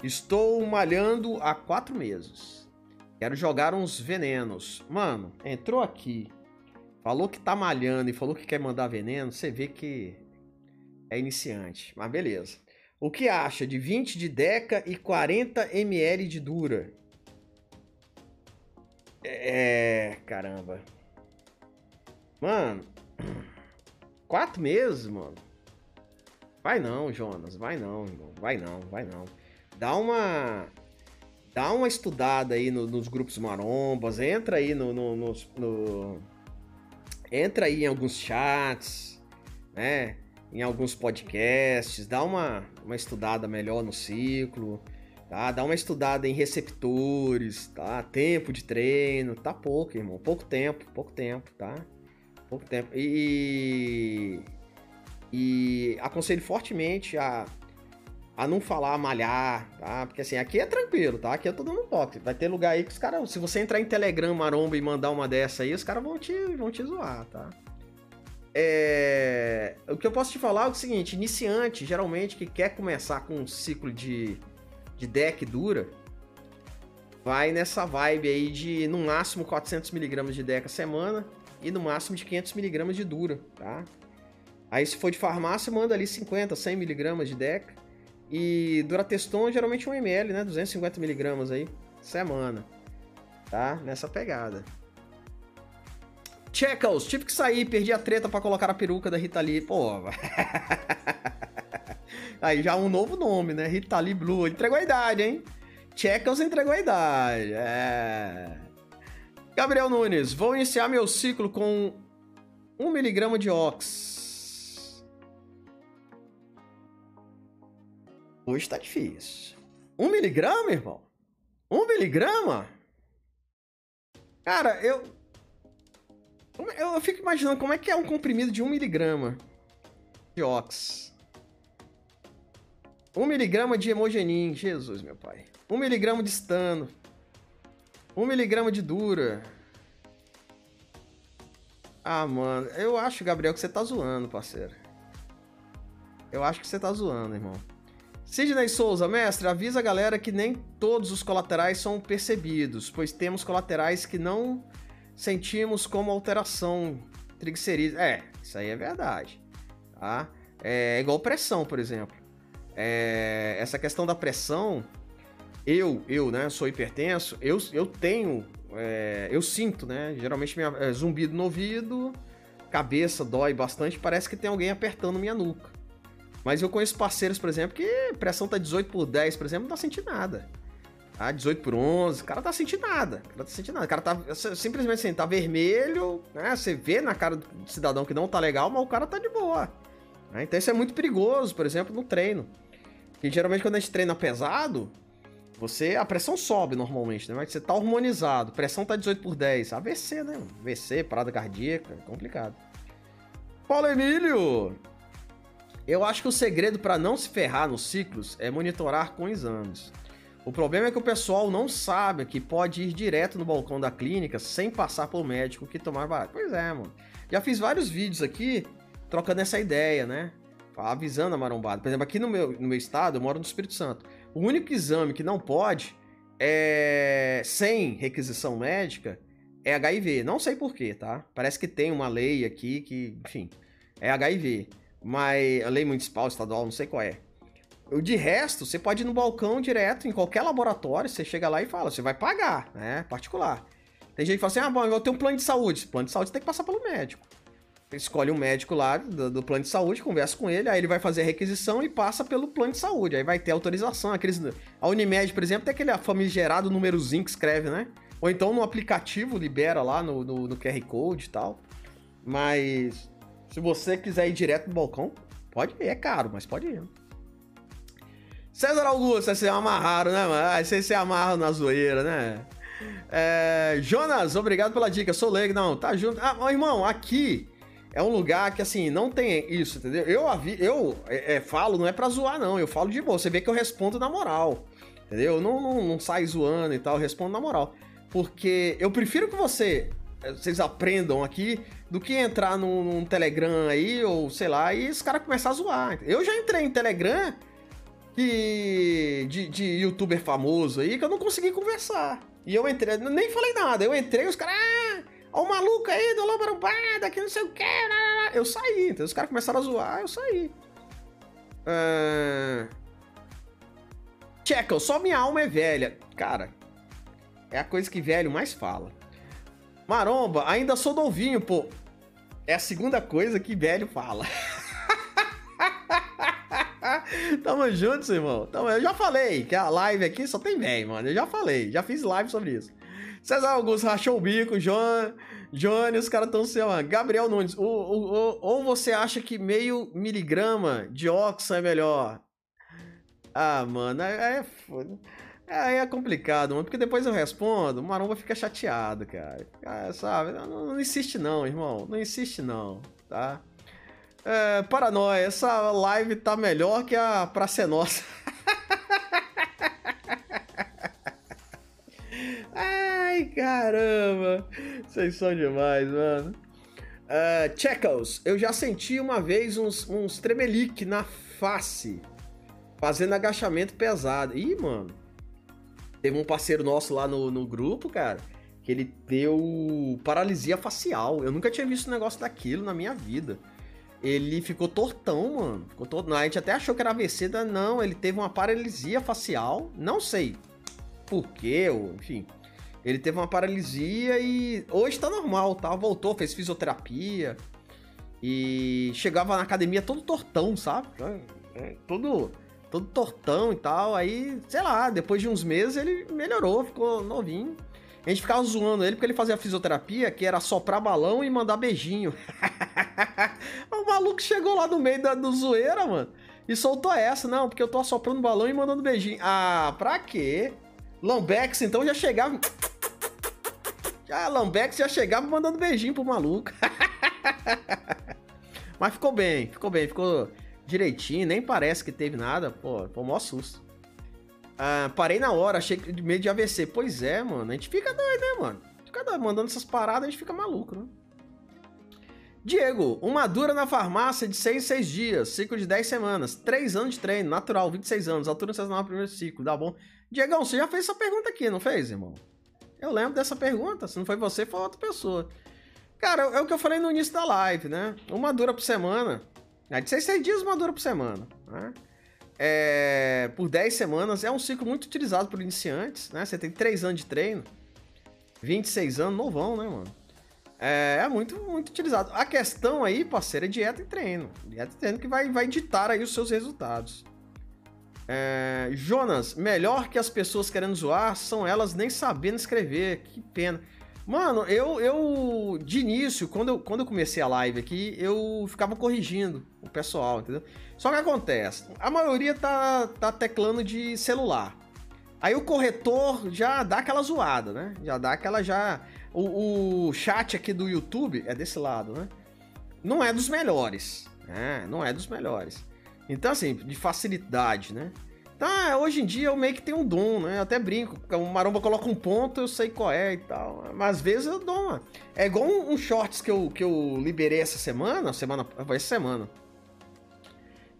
Estou malhando há quatro meses. Quero jogar uns venenos. Mano, entrou aqui, falou que tá malhando e falou que quer mandar veneno, você vê que é iniciante. Mas beleza. O que acha de 20 de Deca e 40 ml de Dura? É. Caramba. Mano. [clears throat] Quatro meses, mano. Vai não, Jonas. Vai não, irmão. Vai não, vai não. Dá uma. Dá uma estudada aí no, nos grupos marombas. Entra aí no, no, no, no. Entra aí em alguns chats, né? Em alguns podcasts. Dá uma, uma estudada melhor no ciclo tá? Dá uma estudada em receptores, tá? Tempo de treino, tá pouco, irmão. Pouco tempo, pouco tempo, tá? Pouco tempo. E, e aconselho fortemente a, a não falar malhar, tá? Porque assim, aqui é tranquilo, tá? Aqui eu tô dando um toque. Vai ter lugar aí que os caras, se você entrar em Telegram maromba e mandar uma dessa aí, os caras vão te, vão te zoar, tá? É... O que eu posso te falar é o seguinte: iniciante, geralmente, que quer começar com um ciclo de de deck dura, vai nessa vibe aí de no máximo 400mg de deck a semana e no máximo de 500mg de dura, tá? Aí se for de farmácia, manda ali 50, 100mg de deck. E Durateston geralmente 1ml, né? 250mg aí, semana. Tá? Nessa pegada. Checkles, tive que sair, perdi a treta para colocar a peruca da Rita Lee. Pô, [laughs] Aí já um novo nome, né? Rita Lee Blue. Entregou a idade, hein? Checkers entregou a idade. É. Gabriel Nunes, vou iniciar meu ciclo com 1mg de ox. Hoje tá difícil. 1mg, irmão? 1mg? Cara, eu... Eu fico imaginando como é que é um comprimido de 1mg de ox. 1 miligrama de hemogenin, Jesus, meu pai. 1 miligrama de stano. 1 miligrama de dura. Ah, mano, eu acho, Gabriel, que você tá zoando, parceiro. Eu acho que você tá zoando, irmão. Sidney Souza, mestre, avisa a galera que nem todos os colaterais são percebidos, pois temos colaterais que não sentimos como alteração triglicerídeos. É, isso aí é verdade, tá? É igual pressão, por exemplo é, essa questão da pressão, eu, eu, né, sou hipertenso, eu, eu tenho, é, eu sinto, né, geralmente minha, é, zumbido no ouvido, cabeça dói bastante, parece que tem alguém apertando minha nuca. Mas eu conheço parceiros, por exemplo, que pressão tá 18 por 10, por exemplo, não tá sentindo nada. Tá 18 por 11, o cara tá sentindo nada. O cara tá sentindo nada. O cara tá simplesmente assim, tá vermelho, né? Você vê na cara do cidadão que não tá legal, mas o cara tá de boa. Né? Então isso é muito perigoso, por exemplo, no treino. Porque geralmente quando a gente treina pesado, você a pressão sobe normalmente, né? Mas você tá hormonizado, pressão tá 18 por 10. AVC, né? AVC, parada cardíaca, é complicado. Paulo Emílio! Eu acho que o segredo para não se ferrar nos ciclos é monitorar com exames. O problema é que o pessoal não sabe que pode ir direto no balcão da clínica sem passar pelo médico que tomar barato. Pois é, mano. Já fiz vários vídeos aqui trocando essa ideia, né? Avisando a marombada. Por exemplo, aqui no meu, no meu estado, eu moro no Espírito Santo. O único exame que não pode é sem requisição médica é HIV. Não sei porquê, tá? Parece que tem uma lei aqui que, enfim, é HIV mas a lei municipal, estadual, não sei qual é. De resto, você pode ir no balcão direto, em qualquer laboratório, você chega lá e fala, você vai pagar, né? Particular. Tem gente que fala assim, ah, bom, eu tenho um plano de saúde. Plano de saúde tem que passar pelo médico. Escolhe um médico lá do, do, plano de saúde, conversa com ele, aí ele vai fazer a requisição e passa pelo plano de saúde. Aí vai ter autorização. Aqueles, a Unimed, por exemplo, tem aquele famigerado númerozinho que escreve, né? Ou então no aplicativo libera lá no, no, no QR Code e tal. Mas se você quiser ir direto no balcão, pode ir. É caro, mas pode ir. César Augusto, vocês se amarraram, né, mano? Vocês se amarram na zoeira, né? É, Jonas, obrigado pela dica. Sou leigo, não, tá junto. Ah, irmão, aqui é um lugar que, assim, não tem isso, entendeu? Eu, eu é, é, falo, não é pra zoar, não. Eu falo de boa. Você vê que eu respondo na moral, entendeu? Eu não, não, não saio zoando e tal, eu respondo na moral. Porque eu prefiro que você vocês aprendam aqui do que entrar num, num, Telegram aí, ou sei lá, e os caras começam a zoar. Eu já entrei em Telegram que, de, de youtuber famoso aí que eu não consegui conversar. E eu entrei, nem falei nada, eu entrei os caras. Ah, ó, o maluco aí do Lobo Arrombada, que não sei o que. Eu saí, então os caras começaram a zoar, eu saí. Uh... Checa, só minha alma é velha. Cara, é a coisa que velho mais fala. Maromba, ainda sou novinho, pô. É a segunda coisa que velho fala. [laughs] Tamo juntos, irmão. Tamo... Eu já falei que a live aqui só tem velho, mano. Eu já falei, já fiz live sobre isso. César Augusto rachou o bico, João, Johnny, os caras estão se amando. Gabriel Nunes, ou, ou, ou, você acha que meio miligrama de óxido é melhor? Ah, mano, é, é foda. É complicado, mano, porque depois eu respondo, o Maromba fica chateado, cara. Ah, sabe? Não, não, insiste não, irmão. Não insiste não, tá? É, paranoia, essa live tá melhor que a Pra Ser Nossa. [laughs] Ai, caramba. Vocês são demais, mano. Uh, Checkles, eu já senti uma vez uns, uns tremelique na face, fazendo agachamento pesado. Ih, mano. Teve um parceiro nosso lá no, no grupo, cara, que ele deu paralisia facial. Eu nunca tinha visto um negócio daquilo na minha vida. Ele ficou tortão, mano. Ficou tortão. A gente até achou que era AVC, não. Ele teve uma paralisia facial. Não sei por quê, ou, enfim. Ele teve uma paralisia e hoje tá normal, tá? Voltou, fez fisioterapia. E chegava na academia todo tortão, sabe? É, todo todo tortão e tal. Aí, sei lá, depois de uns meses ele melhorou, ficou novinho. A gente ficava zoando ele porque ele fazia fisioterapia, que era soprar balão e mandar beijinho. [laughs] o maluco chegou lá no meio da do zoeira, mano, e soltou essa. Não, porque eu tô assoprando balão e mandando beijinho. Ah, pra quê? Lambex, então, já chegava... Já, Lambex já chegava mandando beijinho pro maluco. [laughs] Mas ficou bem, ficou bem, ficou direitinho, nem parece que teve nada. Pô, foi o maior susto. Ah, parei na hora, achei de medo de AVC. Pois é, mano. A gente fica doido, né, mano? Fica doido, mandando essas paradas, a gente fica maluco, né? Diego, uma dura na farmácia de 6 em 6 dias, ciclo de 10 semanas, 3 anos de treino, natural, 26 anos, altura no primeiro ciclo, dá bom? Diegão, você já fez essa pergunta aqui, não fez, irmão? Eu lembro dessa pergunta, se não foi você, foi outra pessoa. Cara, é o que eu falei no início da live, né? Uma dura por semana, é de 6 6 dias, uma dura por semana. Né? É, por 10 semanas é um ciclo muito utilizado por iniciantes, né? Você tem 3 anos de treino, 26 anos, novão, né, mano? É, é, muito, muito utilizado. A questão aí, parceiro, é dieta e treino. Dieta e treino que vai, vai ditar aí os seus resultados. É, Jonas, melhor que as pessoas querendo zoar são elas nem sabendo escrever. Que pena. Mano, eu, eu de início, quando eu, quando eu comecei a live aqui, eu ficava corrigindo o pessoal, entendeu? Só que acontece, a maioria tá, tá teclando de celular. Aí o corretor já dá aquela zoada, né? Já dá aquela já. O, o chat aqui do YouTube é desse lado, né? Não é dos melhores, né? Não é dos melhores. Então, assim, de facilidade, né? É, hoje em dia eu meio que tenho um dom, né? Eu até brinco. O maromba coloca um ponto, eu sei qual é e tal. Mas às vezes eu dou uma. É igual um, um shorts que eu, que eu liberei essa semana, semana. Essa semana.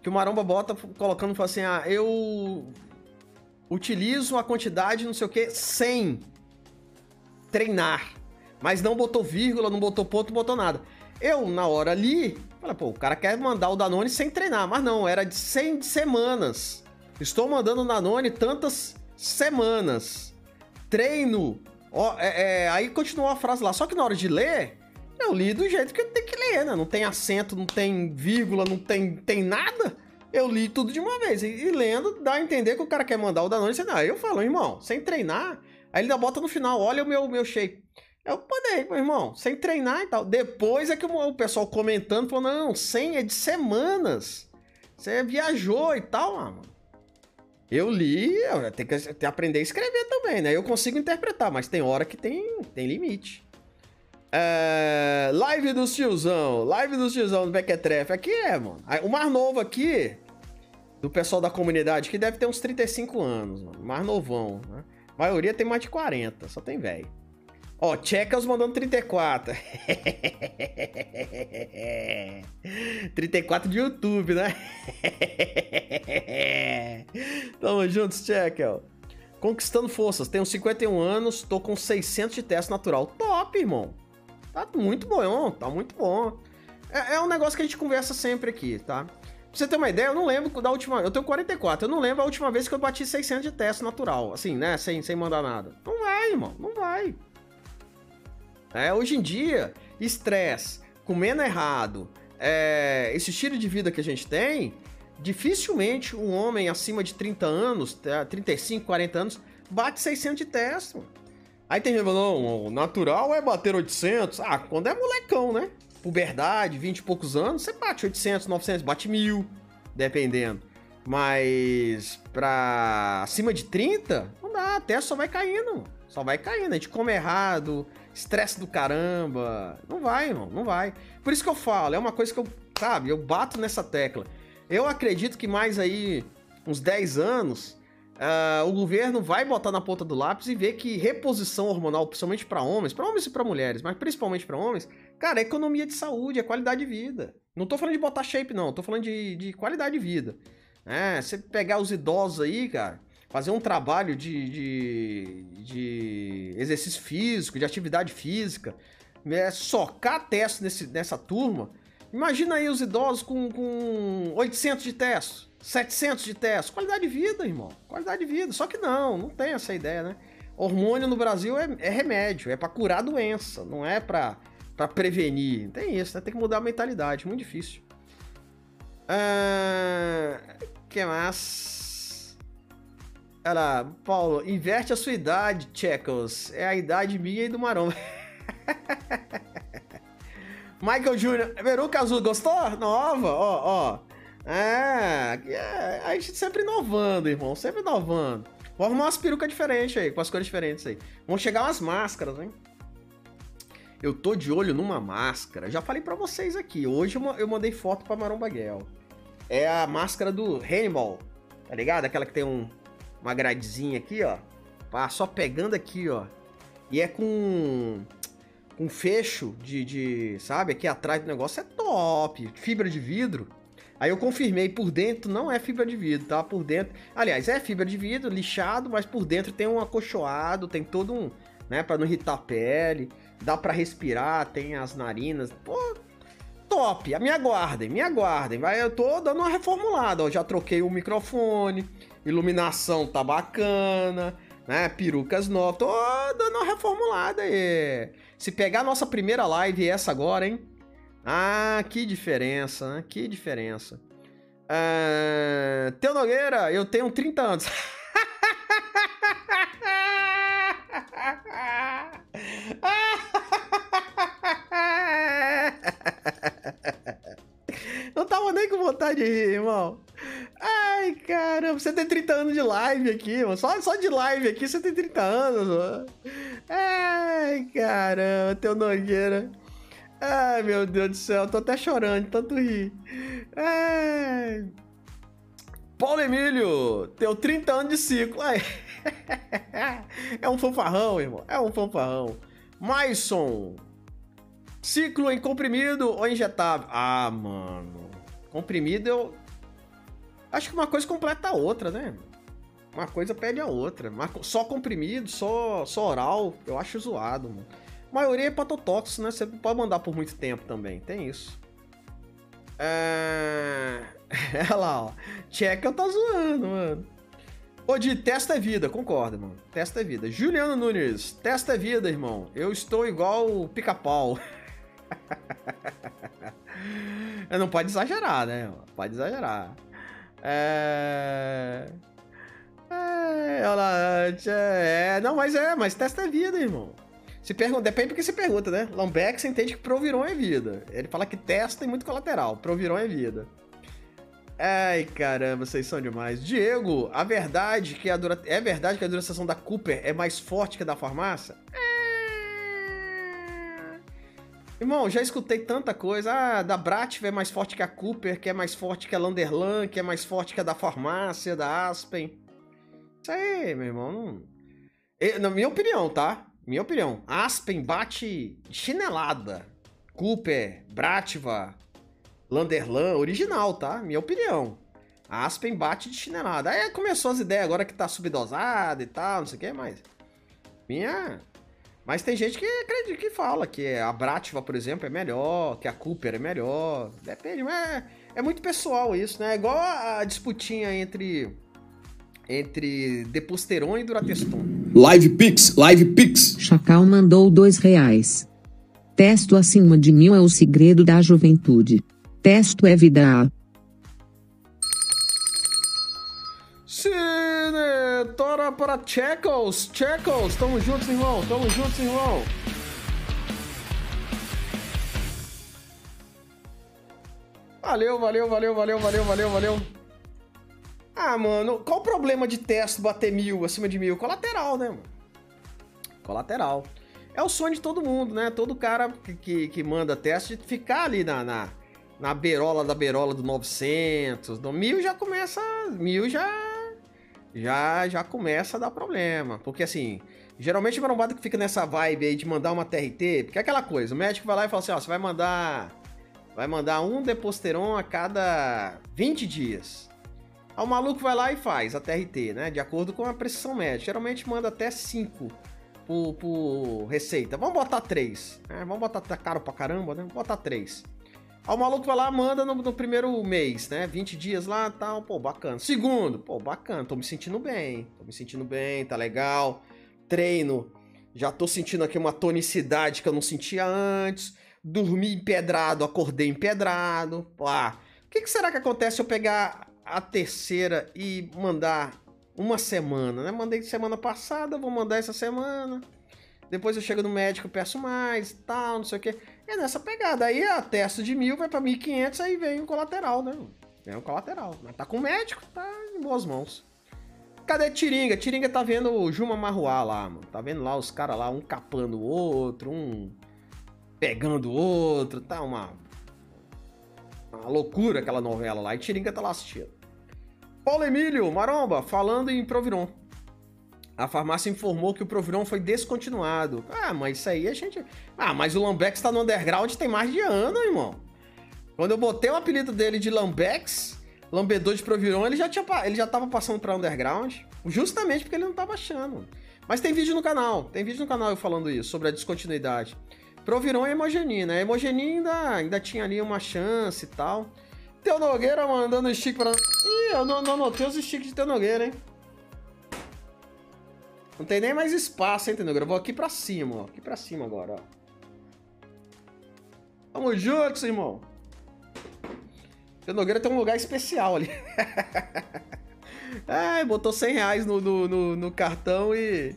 Que o maromba bota colocando fala assim: ah, eu utilizo a quantidade, não sei o que, sem treinar. Mas não botou vírgula, não botou ponto, não botou nada. Eu, na hora ali, falei, pô, o cara quer mandar o Danone sem treinar. Mas não, era de 100 semanas. Estou mandando o Danone tantas semanas. Treino. Ó, é, é, aí continuou a frase lá. Só que na hora de ler, eu li do jeito que tenho que ler, né? Não tem acento, não tem vírgula, não tem, tem nada. Eu li tudo de uma vez. E, e lendo, dá a entender que o cara quer mandar o Danone. Não, eu falo, irmão, sem treinar. Aí ele ainda bota no final, olha o meu, meu shape. Eu podei, meu irmão, sem treinar e tal. Depois é que o pessoal comentando falou: não, 100 é de semanas. Você viajou e tal, mano. Eu li, tenho que, aprender a escrever também, né? Eu consigo interpretar, mas tem hora que tem, tem limite. É, live do tiozão, live do tiozão do Bequetrefe. Aqui é, mano. O mais novo aqui, do pessoal da comunidade, que deve ter uns 35 anos, mano. Mais novão, né? A maioria tem mais de 40, só tem velho. Ó, Checkers mandando 34. 34 [laughs] de YouTube, né? [laughs] Tamo juntos, Checker. Conquistando forças. Tenho 51 anos, tô com 600 de teste natural. Top, irmão. Tá muito bom, tá muito bom. É, é um negócio que a gente conversa sempre aqui, tá? Pra você ter uma ideia, eu não lembro da última. Eu tenho 44, eu não lembro a última vez que eu bati 600 de teste natural. Assim, né? Sem, sem mandar nada. Não vai, irmão, não vai. É, hoje em dia, estresse, comendo errado, é, esse estilo de vida que a gente tem, dificilmente um homem acima de 30 anos, 35, 40 anos, bate 600 de teste. Aí tem gente não, o natural é bater 800. Ah, quando é molecão, né? Puberdade, 20 e poucos anos, você bate 800, 900, bate mil, dependendo. Mas pra acima de 30, não dá, a testa só vai caindo. Só vai caindo. A gente come errado, estresse do caramba. Não vai, irmão, não vai. Por isso que eu falo, é uma coisa que eu, sabe, eu bato nessa tecla. Eu acredito que mais aí, uns 10 anos, uh, o governo vai botar na ponta do lápis e ver que reposição hormonal, principalmente para homens, para homens e para mulheres, mas principalmente para homens, cara, é economia de saúde, é qualidade de vida. Não tô falando de botar shape, não, tô falando de, de qualidade de vida. É, você pegar os idosos aí, cara, fazer um trabalho de, de, de exercício físico, de atividade física, é, socar teste nesse, nessa turma. Imagina aí os idosos com, com 800 de teste, 700 de teste. Qualidade de vida, irmão. Qualidade de vida. Só que não, não tem essa ideia, né? Hormônio no Brasil é, é remédio, é para curar doença, não é para prevenir. Tem isso, né? Tem que mudar a mentalidade, muito difícil. Ah, que mais? Ela, Paulo, inverte a sua idade, Checkles. É a idade minha e do Maromba. [laughs] Michael Jr. Veruca Azul, gostou? Nova, ó, ó. É, é, a gente sempre inovando, irmão. Sempre inovando. Vou arrumar umas perucas diferentes aí, com as cores diferentes aí. Vão chegar umas máscaras, hein? Eu tô de olho numa máscara. Já falei para vocês aqui. Hoje eu mandei foto pra Maromba Guel. É a máscara do Hannibal. Tá ligado? Aquela que tem um, uma gradezinha aqui, ó. Pá, só pegando aqui, ó. E é com um fecho de, de, sabe, aqui atrás do negócio é top, fibra de vidro. Aí eu confirmei, por dentro não é fibra de vidro, tá? Por dentro, aliás, é fibra de vidro, lixado, mas por dentro tem um acolchoado, tem todo um, né, para não irritar a pele, dá para respirar, tem as narinas. Pô, top. Me aguardem, me aguardem. Vai, eu tô dando uma reformulada, já troquei o microfone, iluminação tá bacana, né? Perucas novas. Tô dando uma reformulada aí. Se pegar a nossa primeira live essa agora, hein? Ah, que diferença, né? Que diferença. Uh, Teu Nogueira, eu tenho 30 anos. [laughs] [laughs] Não tava nem com vontade de rir, irmão. Ai, caramba, você tem 30 anos de live aqui, mano. Só, só de live aqui você tem 30 anos, mano. Ai, caramba, teu Nogueira. Ai, meu Deus do céu, tô até chorando, tanto rir. Ai. Paulo Emílio, teu 30 anos de ciclo. Aí. [laughs] É um fanfarrão, irmão. É um fanfarrão. Maison. Ciclo em comprimido ou injetável? Ah, mano. Comprimido eu. Acho que uma coisa completa a outra, né? Uma coisa pede a outra. Só comprimido, só, só oral, eu acho zoado, mano. A maioria é hepatotóxico, né? Você pode mandar por muito tempo também, tem isso. É... [laughs] Olha lá, ó. Checa tá zoando, mano. Ô, de testa é vida, concorda, mano. Testa é vida. Juliano Nunes, testa é vida, irmão. Eu estou igual o pica-pau. [laughs] Não pode exagerar, né? Pode exagerar. É... É, é, não, mas é, mas testa é vida, irmão. Se pergunta, depende do que se pergunta, né? Você entende que Proviron é vida. Ele fala que testa e muito colateral. Proviron é vida. Ai, caramba, vocês são demais. Diego, a verdade que a dura... é verdade que a duração da Cooper é mais forte que a da farmácia? É... Irmão, já escutei tanta coisa. Ah, da Brativ é mais forte que a Cooper, que é mais forte que a Landerlan, que é mais forte que a da farmácia, da Aspen. Isso aí, meu irmão. Não... Na minha opinião, tá? Minha opinião. Aspen bate chinelada. Cooper, Brativa, Landerlan, original, tá? Minha opinião. Aspen bate de chinelada. Aí começou as ideias agora que tá subdosada e tal, não sei o que, mas. Minha. Mas tem gente que acredita que fala que a Brativa, por exemplo, é melhor, que a Cooper é melhor. Depende, mas é, é muito pessoal isso, né? É igual a disputinha entre entre Deposteron e Durateston.
Live Pix, Live Pix.
Chacal mandou dois reais. Testo acima de mil é o segredo da juventude. Testo é vida.
Tora para Checos, Checos, tamo juntos, irmão, tamo juntos, irmão. Valeu, valeu, valeu, valeu, valeu, valeu, valeu. Ah, mano, qual o problema de teste bater mil acima de mil? Colateral, né, mano? Colateral. É o sonho de todo mundo, né? Todo cara que, que, que manda teste ficar ali na, na, na beirola da beirola do 900. No mil já começa. Mil já. Já, já começa a dar problema. Porque assim. Geralmente o marombado que fica nessa vibe aí de mandar uma TRT, porque é aquela coisa, o médico vai lá e fala assim, ó, você vai mandar vai mandar um deposteron a cada 20 dias. Aí o maluco vai lá e faz a TRT, né? De acordo com a prescrição médica. Geralmente manda até 5 por, por, receita. Vamos botar 3. Né? Vamos botar tá caro pra caramba, né? Vamos botar 3. Aí o maluco vai lá manda no, no, primeiro mês, né? 20 dias lá tal, pô, bacana. Segundo, pô, bacana, tô me sentindo bem. Tô me sentindo bem, tá legal. Treino, já tô sentindo aqui uma tonicidade que eu não sentia antes. Dormi empedrado, acordei empedrado. Ah, o que, que será que acontece se eu pegar a terceira e mandar uma semana, né? Mandei semana passada, vou mandar essa semana. Depois eu chego no médico, peço mais, tal, não sei o que. É nessa pegada. Aí a testa de mil vai pra 1.500, aí vem o colateral, né? Vem o colateral. Mas tá com o médico, tá em boas mãos. Cadê Tiringa? Tiringa tá vendo o Juma Marruá lá, mano. Tá vendo lá os caras lá, um capando o outro, um pegando o outro, tá uma, uma loucura aquela novela lá. E Tiringa tá lá assistindo. Paulo Emílio, Maromba, falando em Proviron. A farmácia informou que o Proviron foi descontinuado. Ah, mas isso aí a gente. Ah, mas o Lambex tá no underground tem mais de ano, irmão. Quando eu botei o apelido dele de Lambex, lambedor de Proviron, ele já, tinha, ele já tava passando pra underground. Justamente porque ele não tava achando. Mas tem vídeo no canal. Tem vídeo no canal eu falando isso, sobre a descontinuidade. Proviron é hemogenina. A hemogenina ainda, ainda tinha ali uma chance e tal. Teu Nogueira mandando stick pra... Ih, eu não, não anotei os sticks de Teu Nogueira, hein? Não tem nem mais espaço, Nogueira? Eu vou aqui pra cima, ó. Aqui pra cima agora, ó. Tamo juntos, irmão. Teu Nogueira tem um lugar especial ali. [laughs] é, botou 100 reais no, no, no, no, cartão e...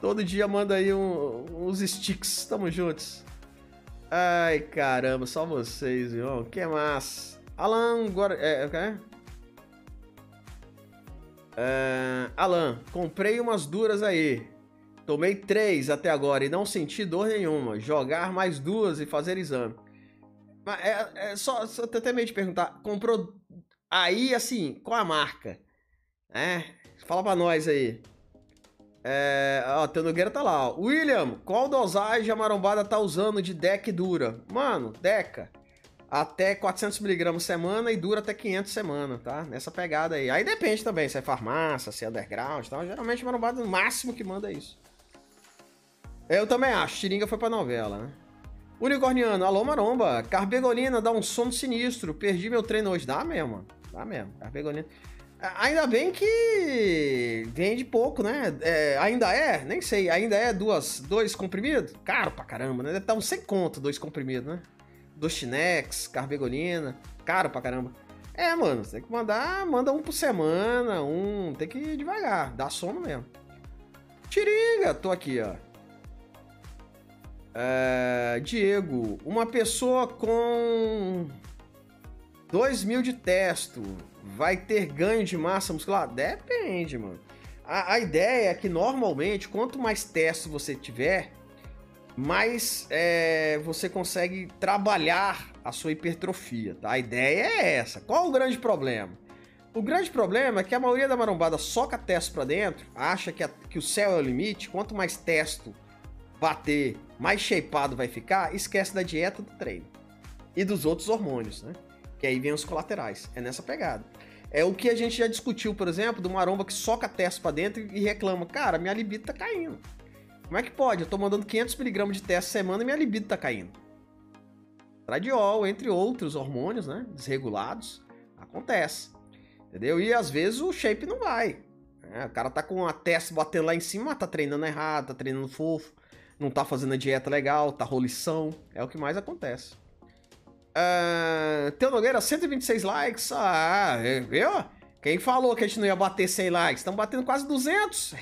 Todo dia manda aí um, uns sticks. Tamo juntos. Ai, caramba, só vocês, irmão. Que massa. Alan, agora. É, é, é, Alan, comprei umas duras aí. Tomei três até agora e não senti dor nenhuma. Jogar mais duas e fazer exame. É, é só, só até meio de perguntar. Comprou Aí, assim, qual a marca? É, fala pra nós aí. É, ó, teu Nogueira tá lá, ó. William, qual dosagem a marombada tá usando de deck dura? Mano, deca. Até 400mg semana e dura até 500 semana, tá? Nessa pegada aí. Aí depende também se é farmácia, se é underground e tal. Geralmente a marombada no máximo que manda é isso. Eu também acho. Tiringa foi pra novela, né? Unicorniano, alô maromba. Carbegolina dá um sono sinistro. Perdi meu treino hoje. Dá mesmo, Dá mesmo. Carbegolina. Ainda bem que vende pouco, né? É, ainda é? Nem sei. Ainda é duas, dois comprimidos? Caro pra caramba, né? Deve estar uns 100 conto dois comprimidos, né? Dostinex, Carbegolina. Caro pra caramba. É, mano, você tem que mandar, manda um por semana, um. Tem que ir devagar, dá sono mesmo. Tiringa, tô aqui, ó. É, Diego, uma pessoa com 2 mil de testo vai ter ganho de massa muscular? Depende, mano. A, a ideia é que normalmente, quanto mais testo você tiver, mais é, você consegue trabalhar a sua hipertrofia, tá? A ideia é essa. Qual o grande problema? O grande problema é que a maioria da marombada soca testo para dentro, acha que, a, que o céu é o limite, quanto mais testo bater, mais shapeado vai ficar, esquece da dieta do treino. E dos outros hormônios, né? Que aí vem os colaterais. É nessa pegada. É o que a gente já discutiu, por exemplo, do maromba que soca teste para dentro e reclama: Cara, minha libido tá caindo. Como é que pode? Eu tô mandando 500mg de teste semana e minha libido tá caindo. Tradiol, entre outros hormônios, né? Desregulados. Acontece. Entendeu? E às vezes o shape não vai. É, o cara tá com a testa batendo lá em cima, tá treinando errado, tá treinando fofo, não tá fazendo a dieta legal, tá rolição. É o que mais acontece. Uh, Teu Nogueira, 126 likes. Ah, viu? Quem falou que a gente não ia bater 100 likes? Estamos batendo quase 200.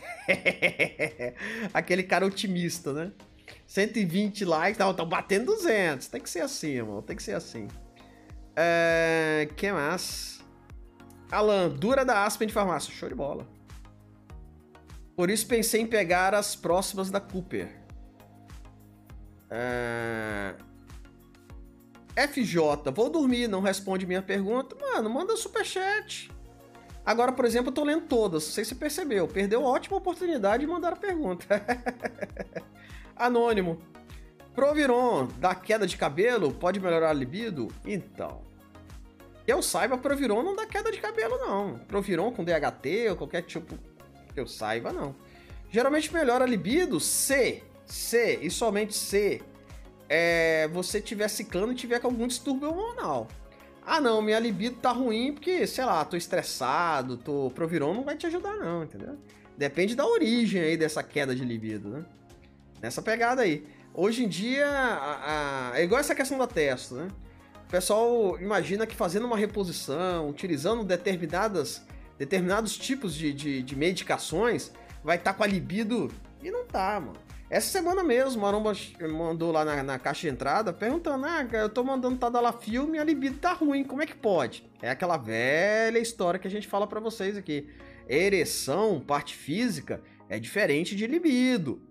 [laughs] Aquele cara otimista, né? 120 likes, não, estão batendo 200. Tem que ser assim, irmão. Tem que ser assim. Uh, que mais? Alan, dura da Aspen de farmácia. Show de bola. Por isso pensei em pegar as próximas da Cooper. Uh, FJ, vou dormir, não responde minha pergunta. Mano, manda superchat. Agora, por exemplo, eu tô lendo todas. Não sei se você percebeu. Perdeu ótima oportunidade de mandar a pergunta. [laughs] Anônimo. Proviron, da queda de cabelo, pode melhorar a libido? Então. Que eu saiba, Proviron não dá queda de cabelo, não. Proviron com DHT ou qualquer tipo que eu saiba, não. Geralmente melhora a libido se, se e somente se é, você tiver ciclando e tiver com algum distúrbio hormonal. Ah, não, minha libido tá ruim porque, sei lá, tô estressado, tô. Proviron não vai te ajudar, não, entendeu? Depende da origem aí dessa queda de libido, né? Nessa pegada aí. Hoje em dia, a, a, é igual essa questão da testo, né? O pessoal imagina que fazendo uma reposição, utilizando determinadas, determinados tipos de, de, de medicações, vai estar tá com a libido. E não tá, mano. Essa semana mesmo, o Maromba mandou lá na, na, caixa de entrada perguntando: Ah, eu tô mandando Tadalafil, minha libido tá ruim, como é que pode? É aquela velha história que a gente fala para vocês aqui. Ereção, parte física, é diferente de libido,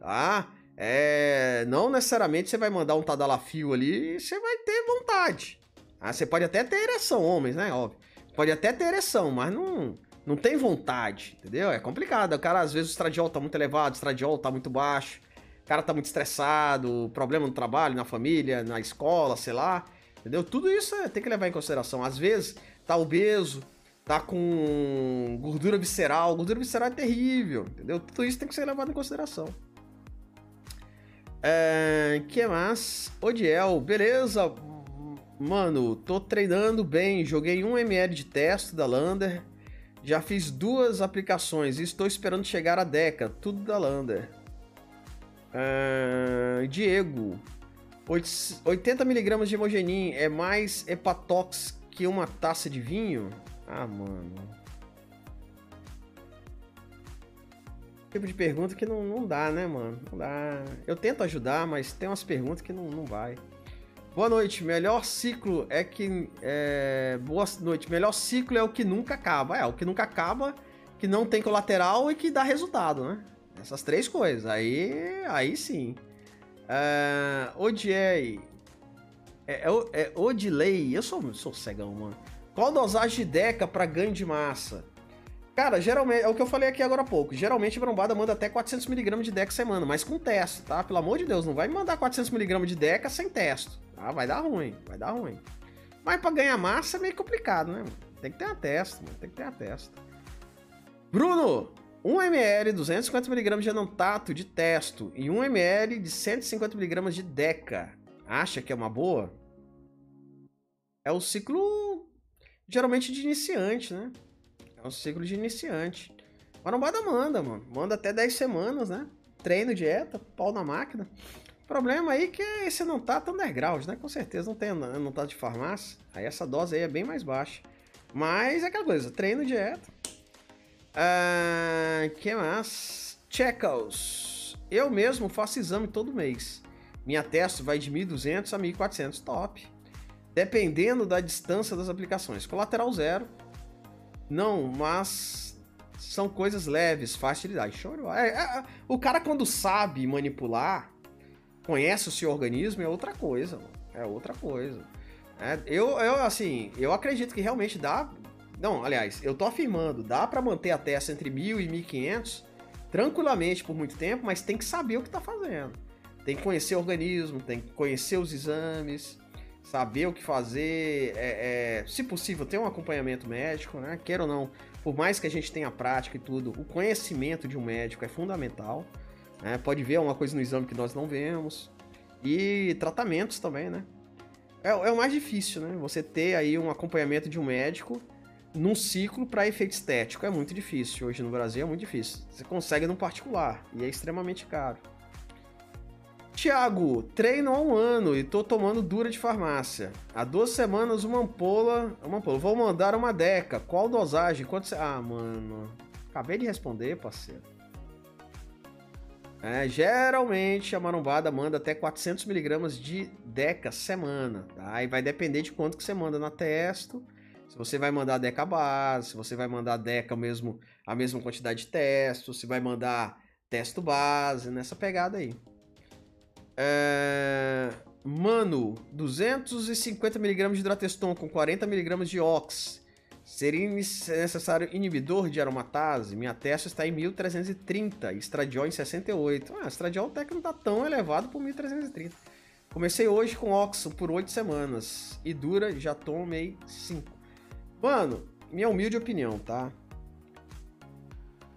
tá? É, não necessariamente você vai mandar um Tadalafil ali e você vai ter vontade. Ah, você pode até ter ereção, homens, né? Óbvio. Pode até ter ereção, mas não não tem vontade, entendeu? É complicado. O cara, às vezes, o estradiol tá muito elevado, o estradiol tá muito baixo, o cara tá muito estressado, problema no trabalho, na família, na escola, sei lá, entendeu? Tudo isso é, tem que levar em consideração. Às vezes, tá obeso, tá com gordura visceral, gordura visceral é terrível, entendeu? Tudo isso tem que ser levado em consideração. É, que mais? Odiel, beleza? Mano, tô treinando bem, joguei 1ml de teste da Lander já fiz duas aplicações e estou esperando chegar a Deca, tudo da Lander. Uh, Diego, 80mg de hemogenin é mais hepatox que uma taça de vinho? Ah, mano. Tipo de pergunta que não, não dá, né, mano? Não dá. Eu tento ajudar, mas tem umas perguntas que não, não vai. Boa noite. Melhor ciclo é que. É... Boa noite. Melhor ciclo é o que nunca acaba. É, o que nunca acaba, que não tem colateral e que dá resultado, né? Essas três coisas. Aí. Aí sim. Uh, Odiei. É, é, é Odilei. Eu sou, sou cegão, mano. Qual dosagem de DECA para ganho de massa? Cara, geralmente, é o que eu falei aqui agora há pouco. Geralmente a marombada manda até 400mg de DECA semana, mas com teste, tá? Pelo amor de Deus, não vai me mandar 400mg de DECA sem teste, tá? Vai dar ruim, vai dar ruim. Mas para ganhar massa é meio complicado, né? Tem que ter uma testa, mano. tem que ter uma testa. Bruno, 1ml 250mg de anantato de testo e 1ml de 150mg de deca. Acha que é uma boa? É o ciclo geralmente de iniciante, né? É um ciclo de iniciante. Marombada manda, mano. Manda até 10 semanas, né? Treino, dieta, pau na máquina. O problema aí é que esse não tá tão underground, né? Com certeza não tem não tá de farmácia. Aí essa dose aí é bem mais baixa. Mas é aquela coisa, treino, dieta, Uh, que mais? Checkles. Eu mesmo faço exame todo mês. Minha testa vai de 1.200 a 1.400, top. Dependendo da distância das aplicações. Colateral zero. Não, mas são coisas leves, facilidade. Choro. É, é, o cara quando sabe manipular, conhece o seu organismo, é outra coisa. É outra coisa. É, eu, eu, assim, eu acredito que realmente dá não, aliás, eu tô afirmando, dá para manter a testa entre 1000 e 1500 tranquilamente por muito tempo, mas tem que saber o que tá fazendo. Tem que conhecer o organismo, tem que conhecer os exames, saber o que fazer, é, é, se possível, ter um acompanhamento médico, né? Queira ou não, por mais que a gente tenha prática e tudo, o conhecimento de um médico é fundamental. Né? Pode ver uma coisa no exame que nós não vemos. E tratamentos também, né? É, é o mais difícil, né? Você ter aí um acompanhamento de um médico num ciclo para efeito estético é muito difícil. Hoje no Brasil é muito difícil. Você consegue num particular e é extremamente caro. Tiago, treino há um ano e tô tomando dura de farmácia. Há duas semanas uma ampola. Uma ampola. Vou mandar uma deca. Qual dosagem? Quanto você... Ah, mano. Acabei de responder, parceiro. É, geralmente a marombada manda até 400mg de deca semana, tá? E vai depender de quanto que você manda na testo se você vai mandar deca base, se você vai mandar deca mesmo, a mesma quantidade de testo, se vai mandar testo base, nessa pegada aí. É... Mano, 250mg de hidrateston com 40mg de ox. Seria necessário inibidor de aromatase? Minha testa está em 1330, estradiol em 68. Ah, estradiol até que não está tão elevado por 1330. Comecei hoje com oxo por 8 semanas e dura já tomei 5. Mano, minha humilde opinião, tá?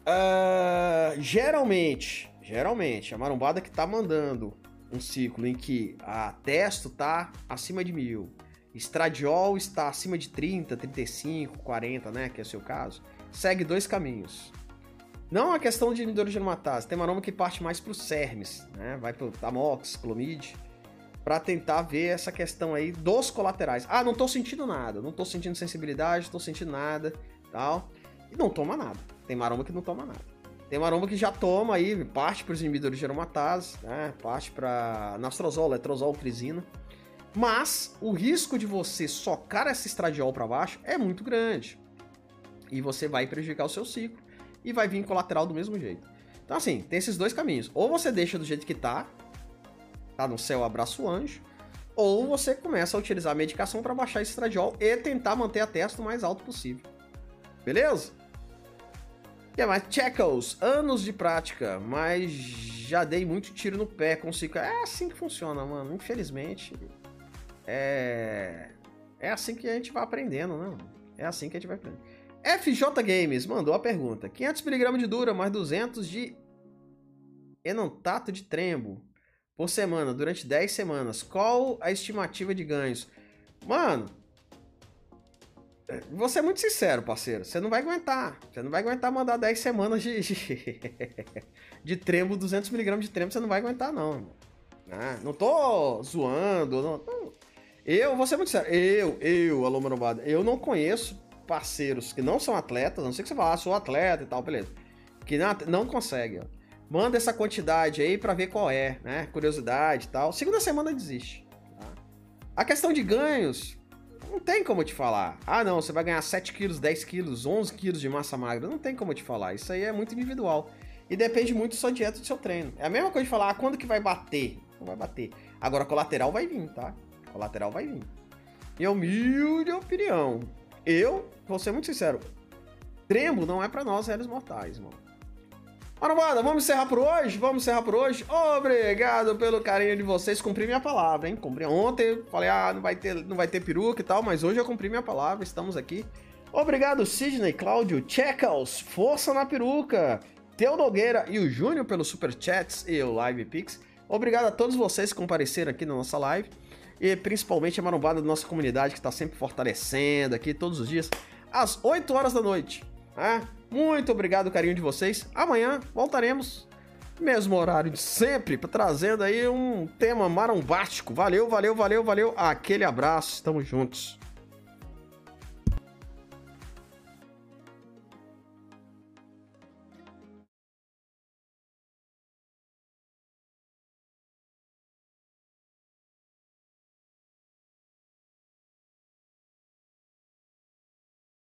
Uh, geralmente, geralmente, a marombada que tá mandando um ciclo em que a testo tá acima de mil, estradiol está acima de 30, 35, 40, né? Que é o seu caso, segue dois caminhos. Não a questão de inibidores de aromatase, tem maromba que parte mais pro CERMES, né? Vai pro Tamox, Clomid, para tentar ver essa questão aí dos colaterais. Ah, não tô sentindo nada, não tô sentindo sensibilidade, tô sentindo nada, tal. E não toma nada. Tem maromba que não toma nada. Tem maromba que já toma aí, parte para os inibidores de aromatase, né? Parte para nastrozol, letrozol, crisina. Mas o risco de você socar essa estradiol para baixo é muito grande. E você vai prejudicar o seu ciclo e vai vir colateral do mesmo jeito. Então assim, tem esses dois caminhos. Ou você deixa do jeito que tá, tá no céu, abraço o anjo. Ou você começa a utilizar a medicação para baixar esse estradiol e tentar manter a testa o mais alto possível. Beleza? É mais, Checkles, anos de prática, mas já dei muito tiro no pé com ciclo. É assim que funciona, mano. Infelizmente, é é assim que a gente vai aprendendo, né? É assim que a gente vai aprendendo. FJ Games mandou a pergunta: 500mg de dura mais 200 de enantato de trembo por semana durante 10 semanas. Qual a estimativa de ganhos? Mano, é, vou ser muito sincero, parceiro. Você não vai aguentar. Você não vai aguentar mandar 10 semanas de, de, [laughs] de trembo, 200mg de trembo. Você não vai aguentar, não. Ah, não tô zoando. Não, não. Eu, vou ser muito sincero. Eu, eu, alô, marombada, eu não conheço parceiros que não são atletas. A não sei que você fala, ah, sou atleta e tal, beleza. Que não, não consegue, ó. Manda essa quantidade aí para ver qual é, né? Curiosidade e tal. Segunda semana desiste. Tá? A questão de ganhos, não tem como te falar. Ah, não, você vai ganhar 7 quilos, 10 quilos, 11 quilos de massa magra. Não tem como te falar. Isso aí é muito individual. E depende muito da sua dieta do seu treino. É a mesma coisa de falar, ah, quando que vai bater? Não vai bater. Agora, colateral vai vir, tá? Colateral vai vir. Minha humilde opinião. eu, vou ser muito sincero, trembo não é para nós, réis mortais, mano. Marombada, vamos encerrar por hoje? Vamos encerrar por hoje? Obrigado pelo carinho de vocês. Cumpri minha palavra, hein? Cumpri ontem, falei, ah, não vai ter, não vai ter peruca e tal, mas hoje eu cumpri minha palavra, estamos aqui. Obrigado, Sidney, Cláudio, Checkles, Força na Peruca, Teu Nogueira e o Júnior pelos Super Chats e o Live Pix. Obrigado a todos vocês que compareceram aqui na nossa live e principalmente a marombada da nossa comunidade que está sempre fortalecendo aqui todos os dias às 8 horas da noite. Né? Muito obrigado, carinho de vocês. Amanhã voltaremos, mesmo horário de sempre, trazendo aí um tema marombástico. Valeu, valeu, valeu, valeu. Aquele abraço, estamos juntos.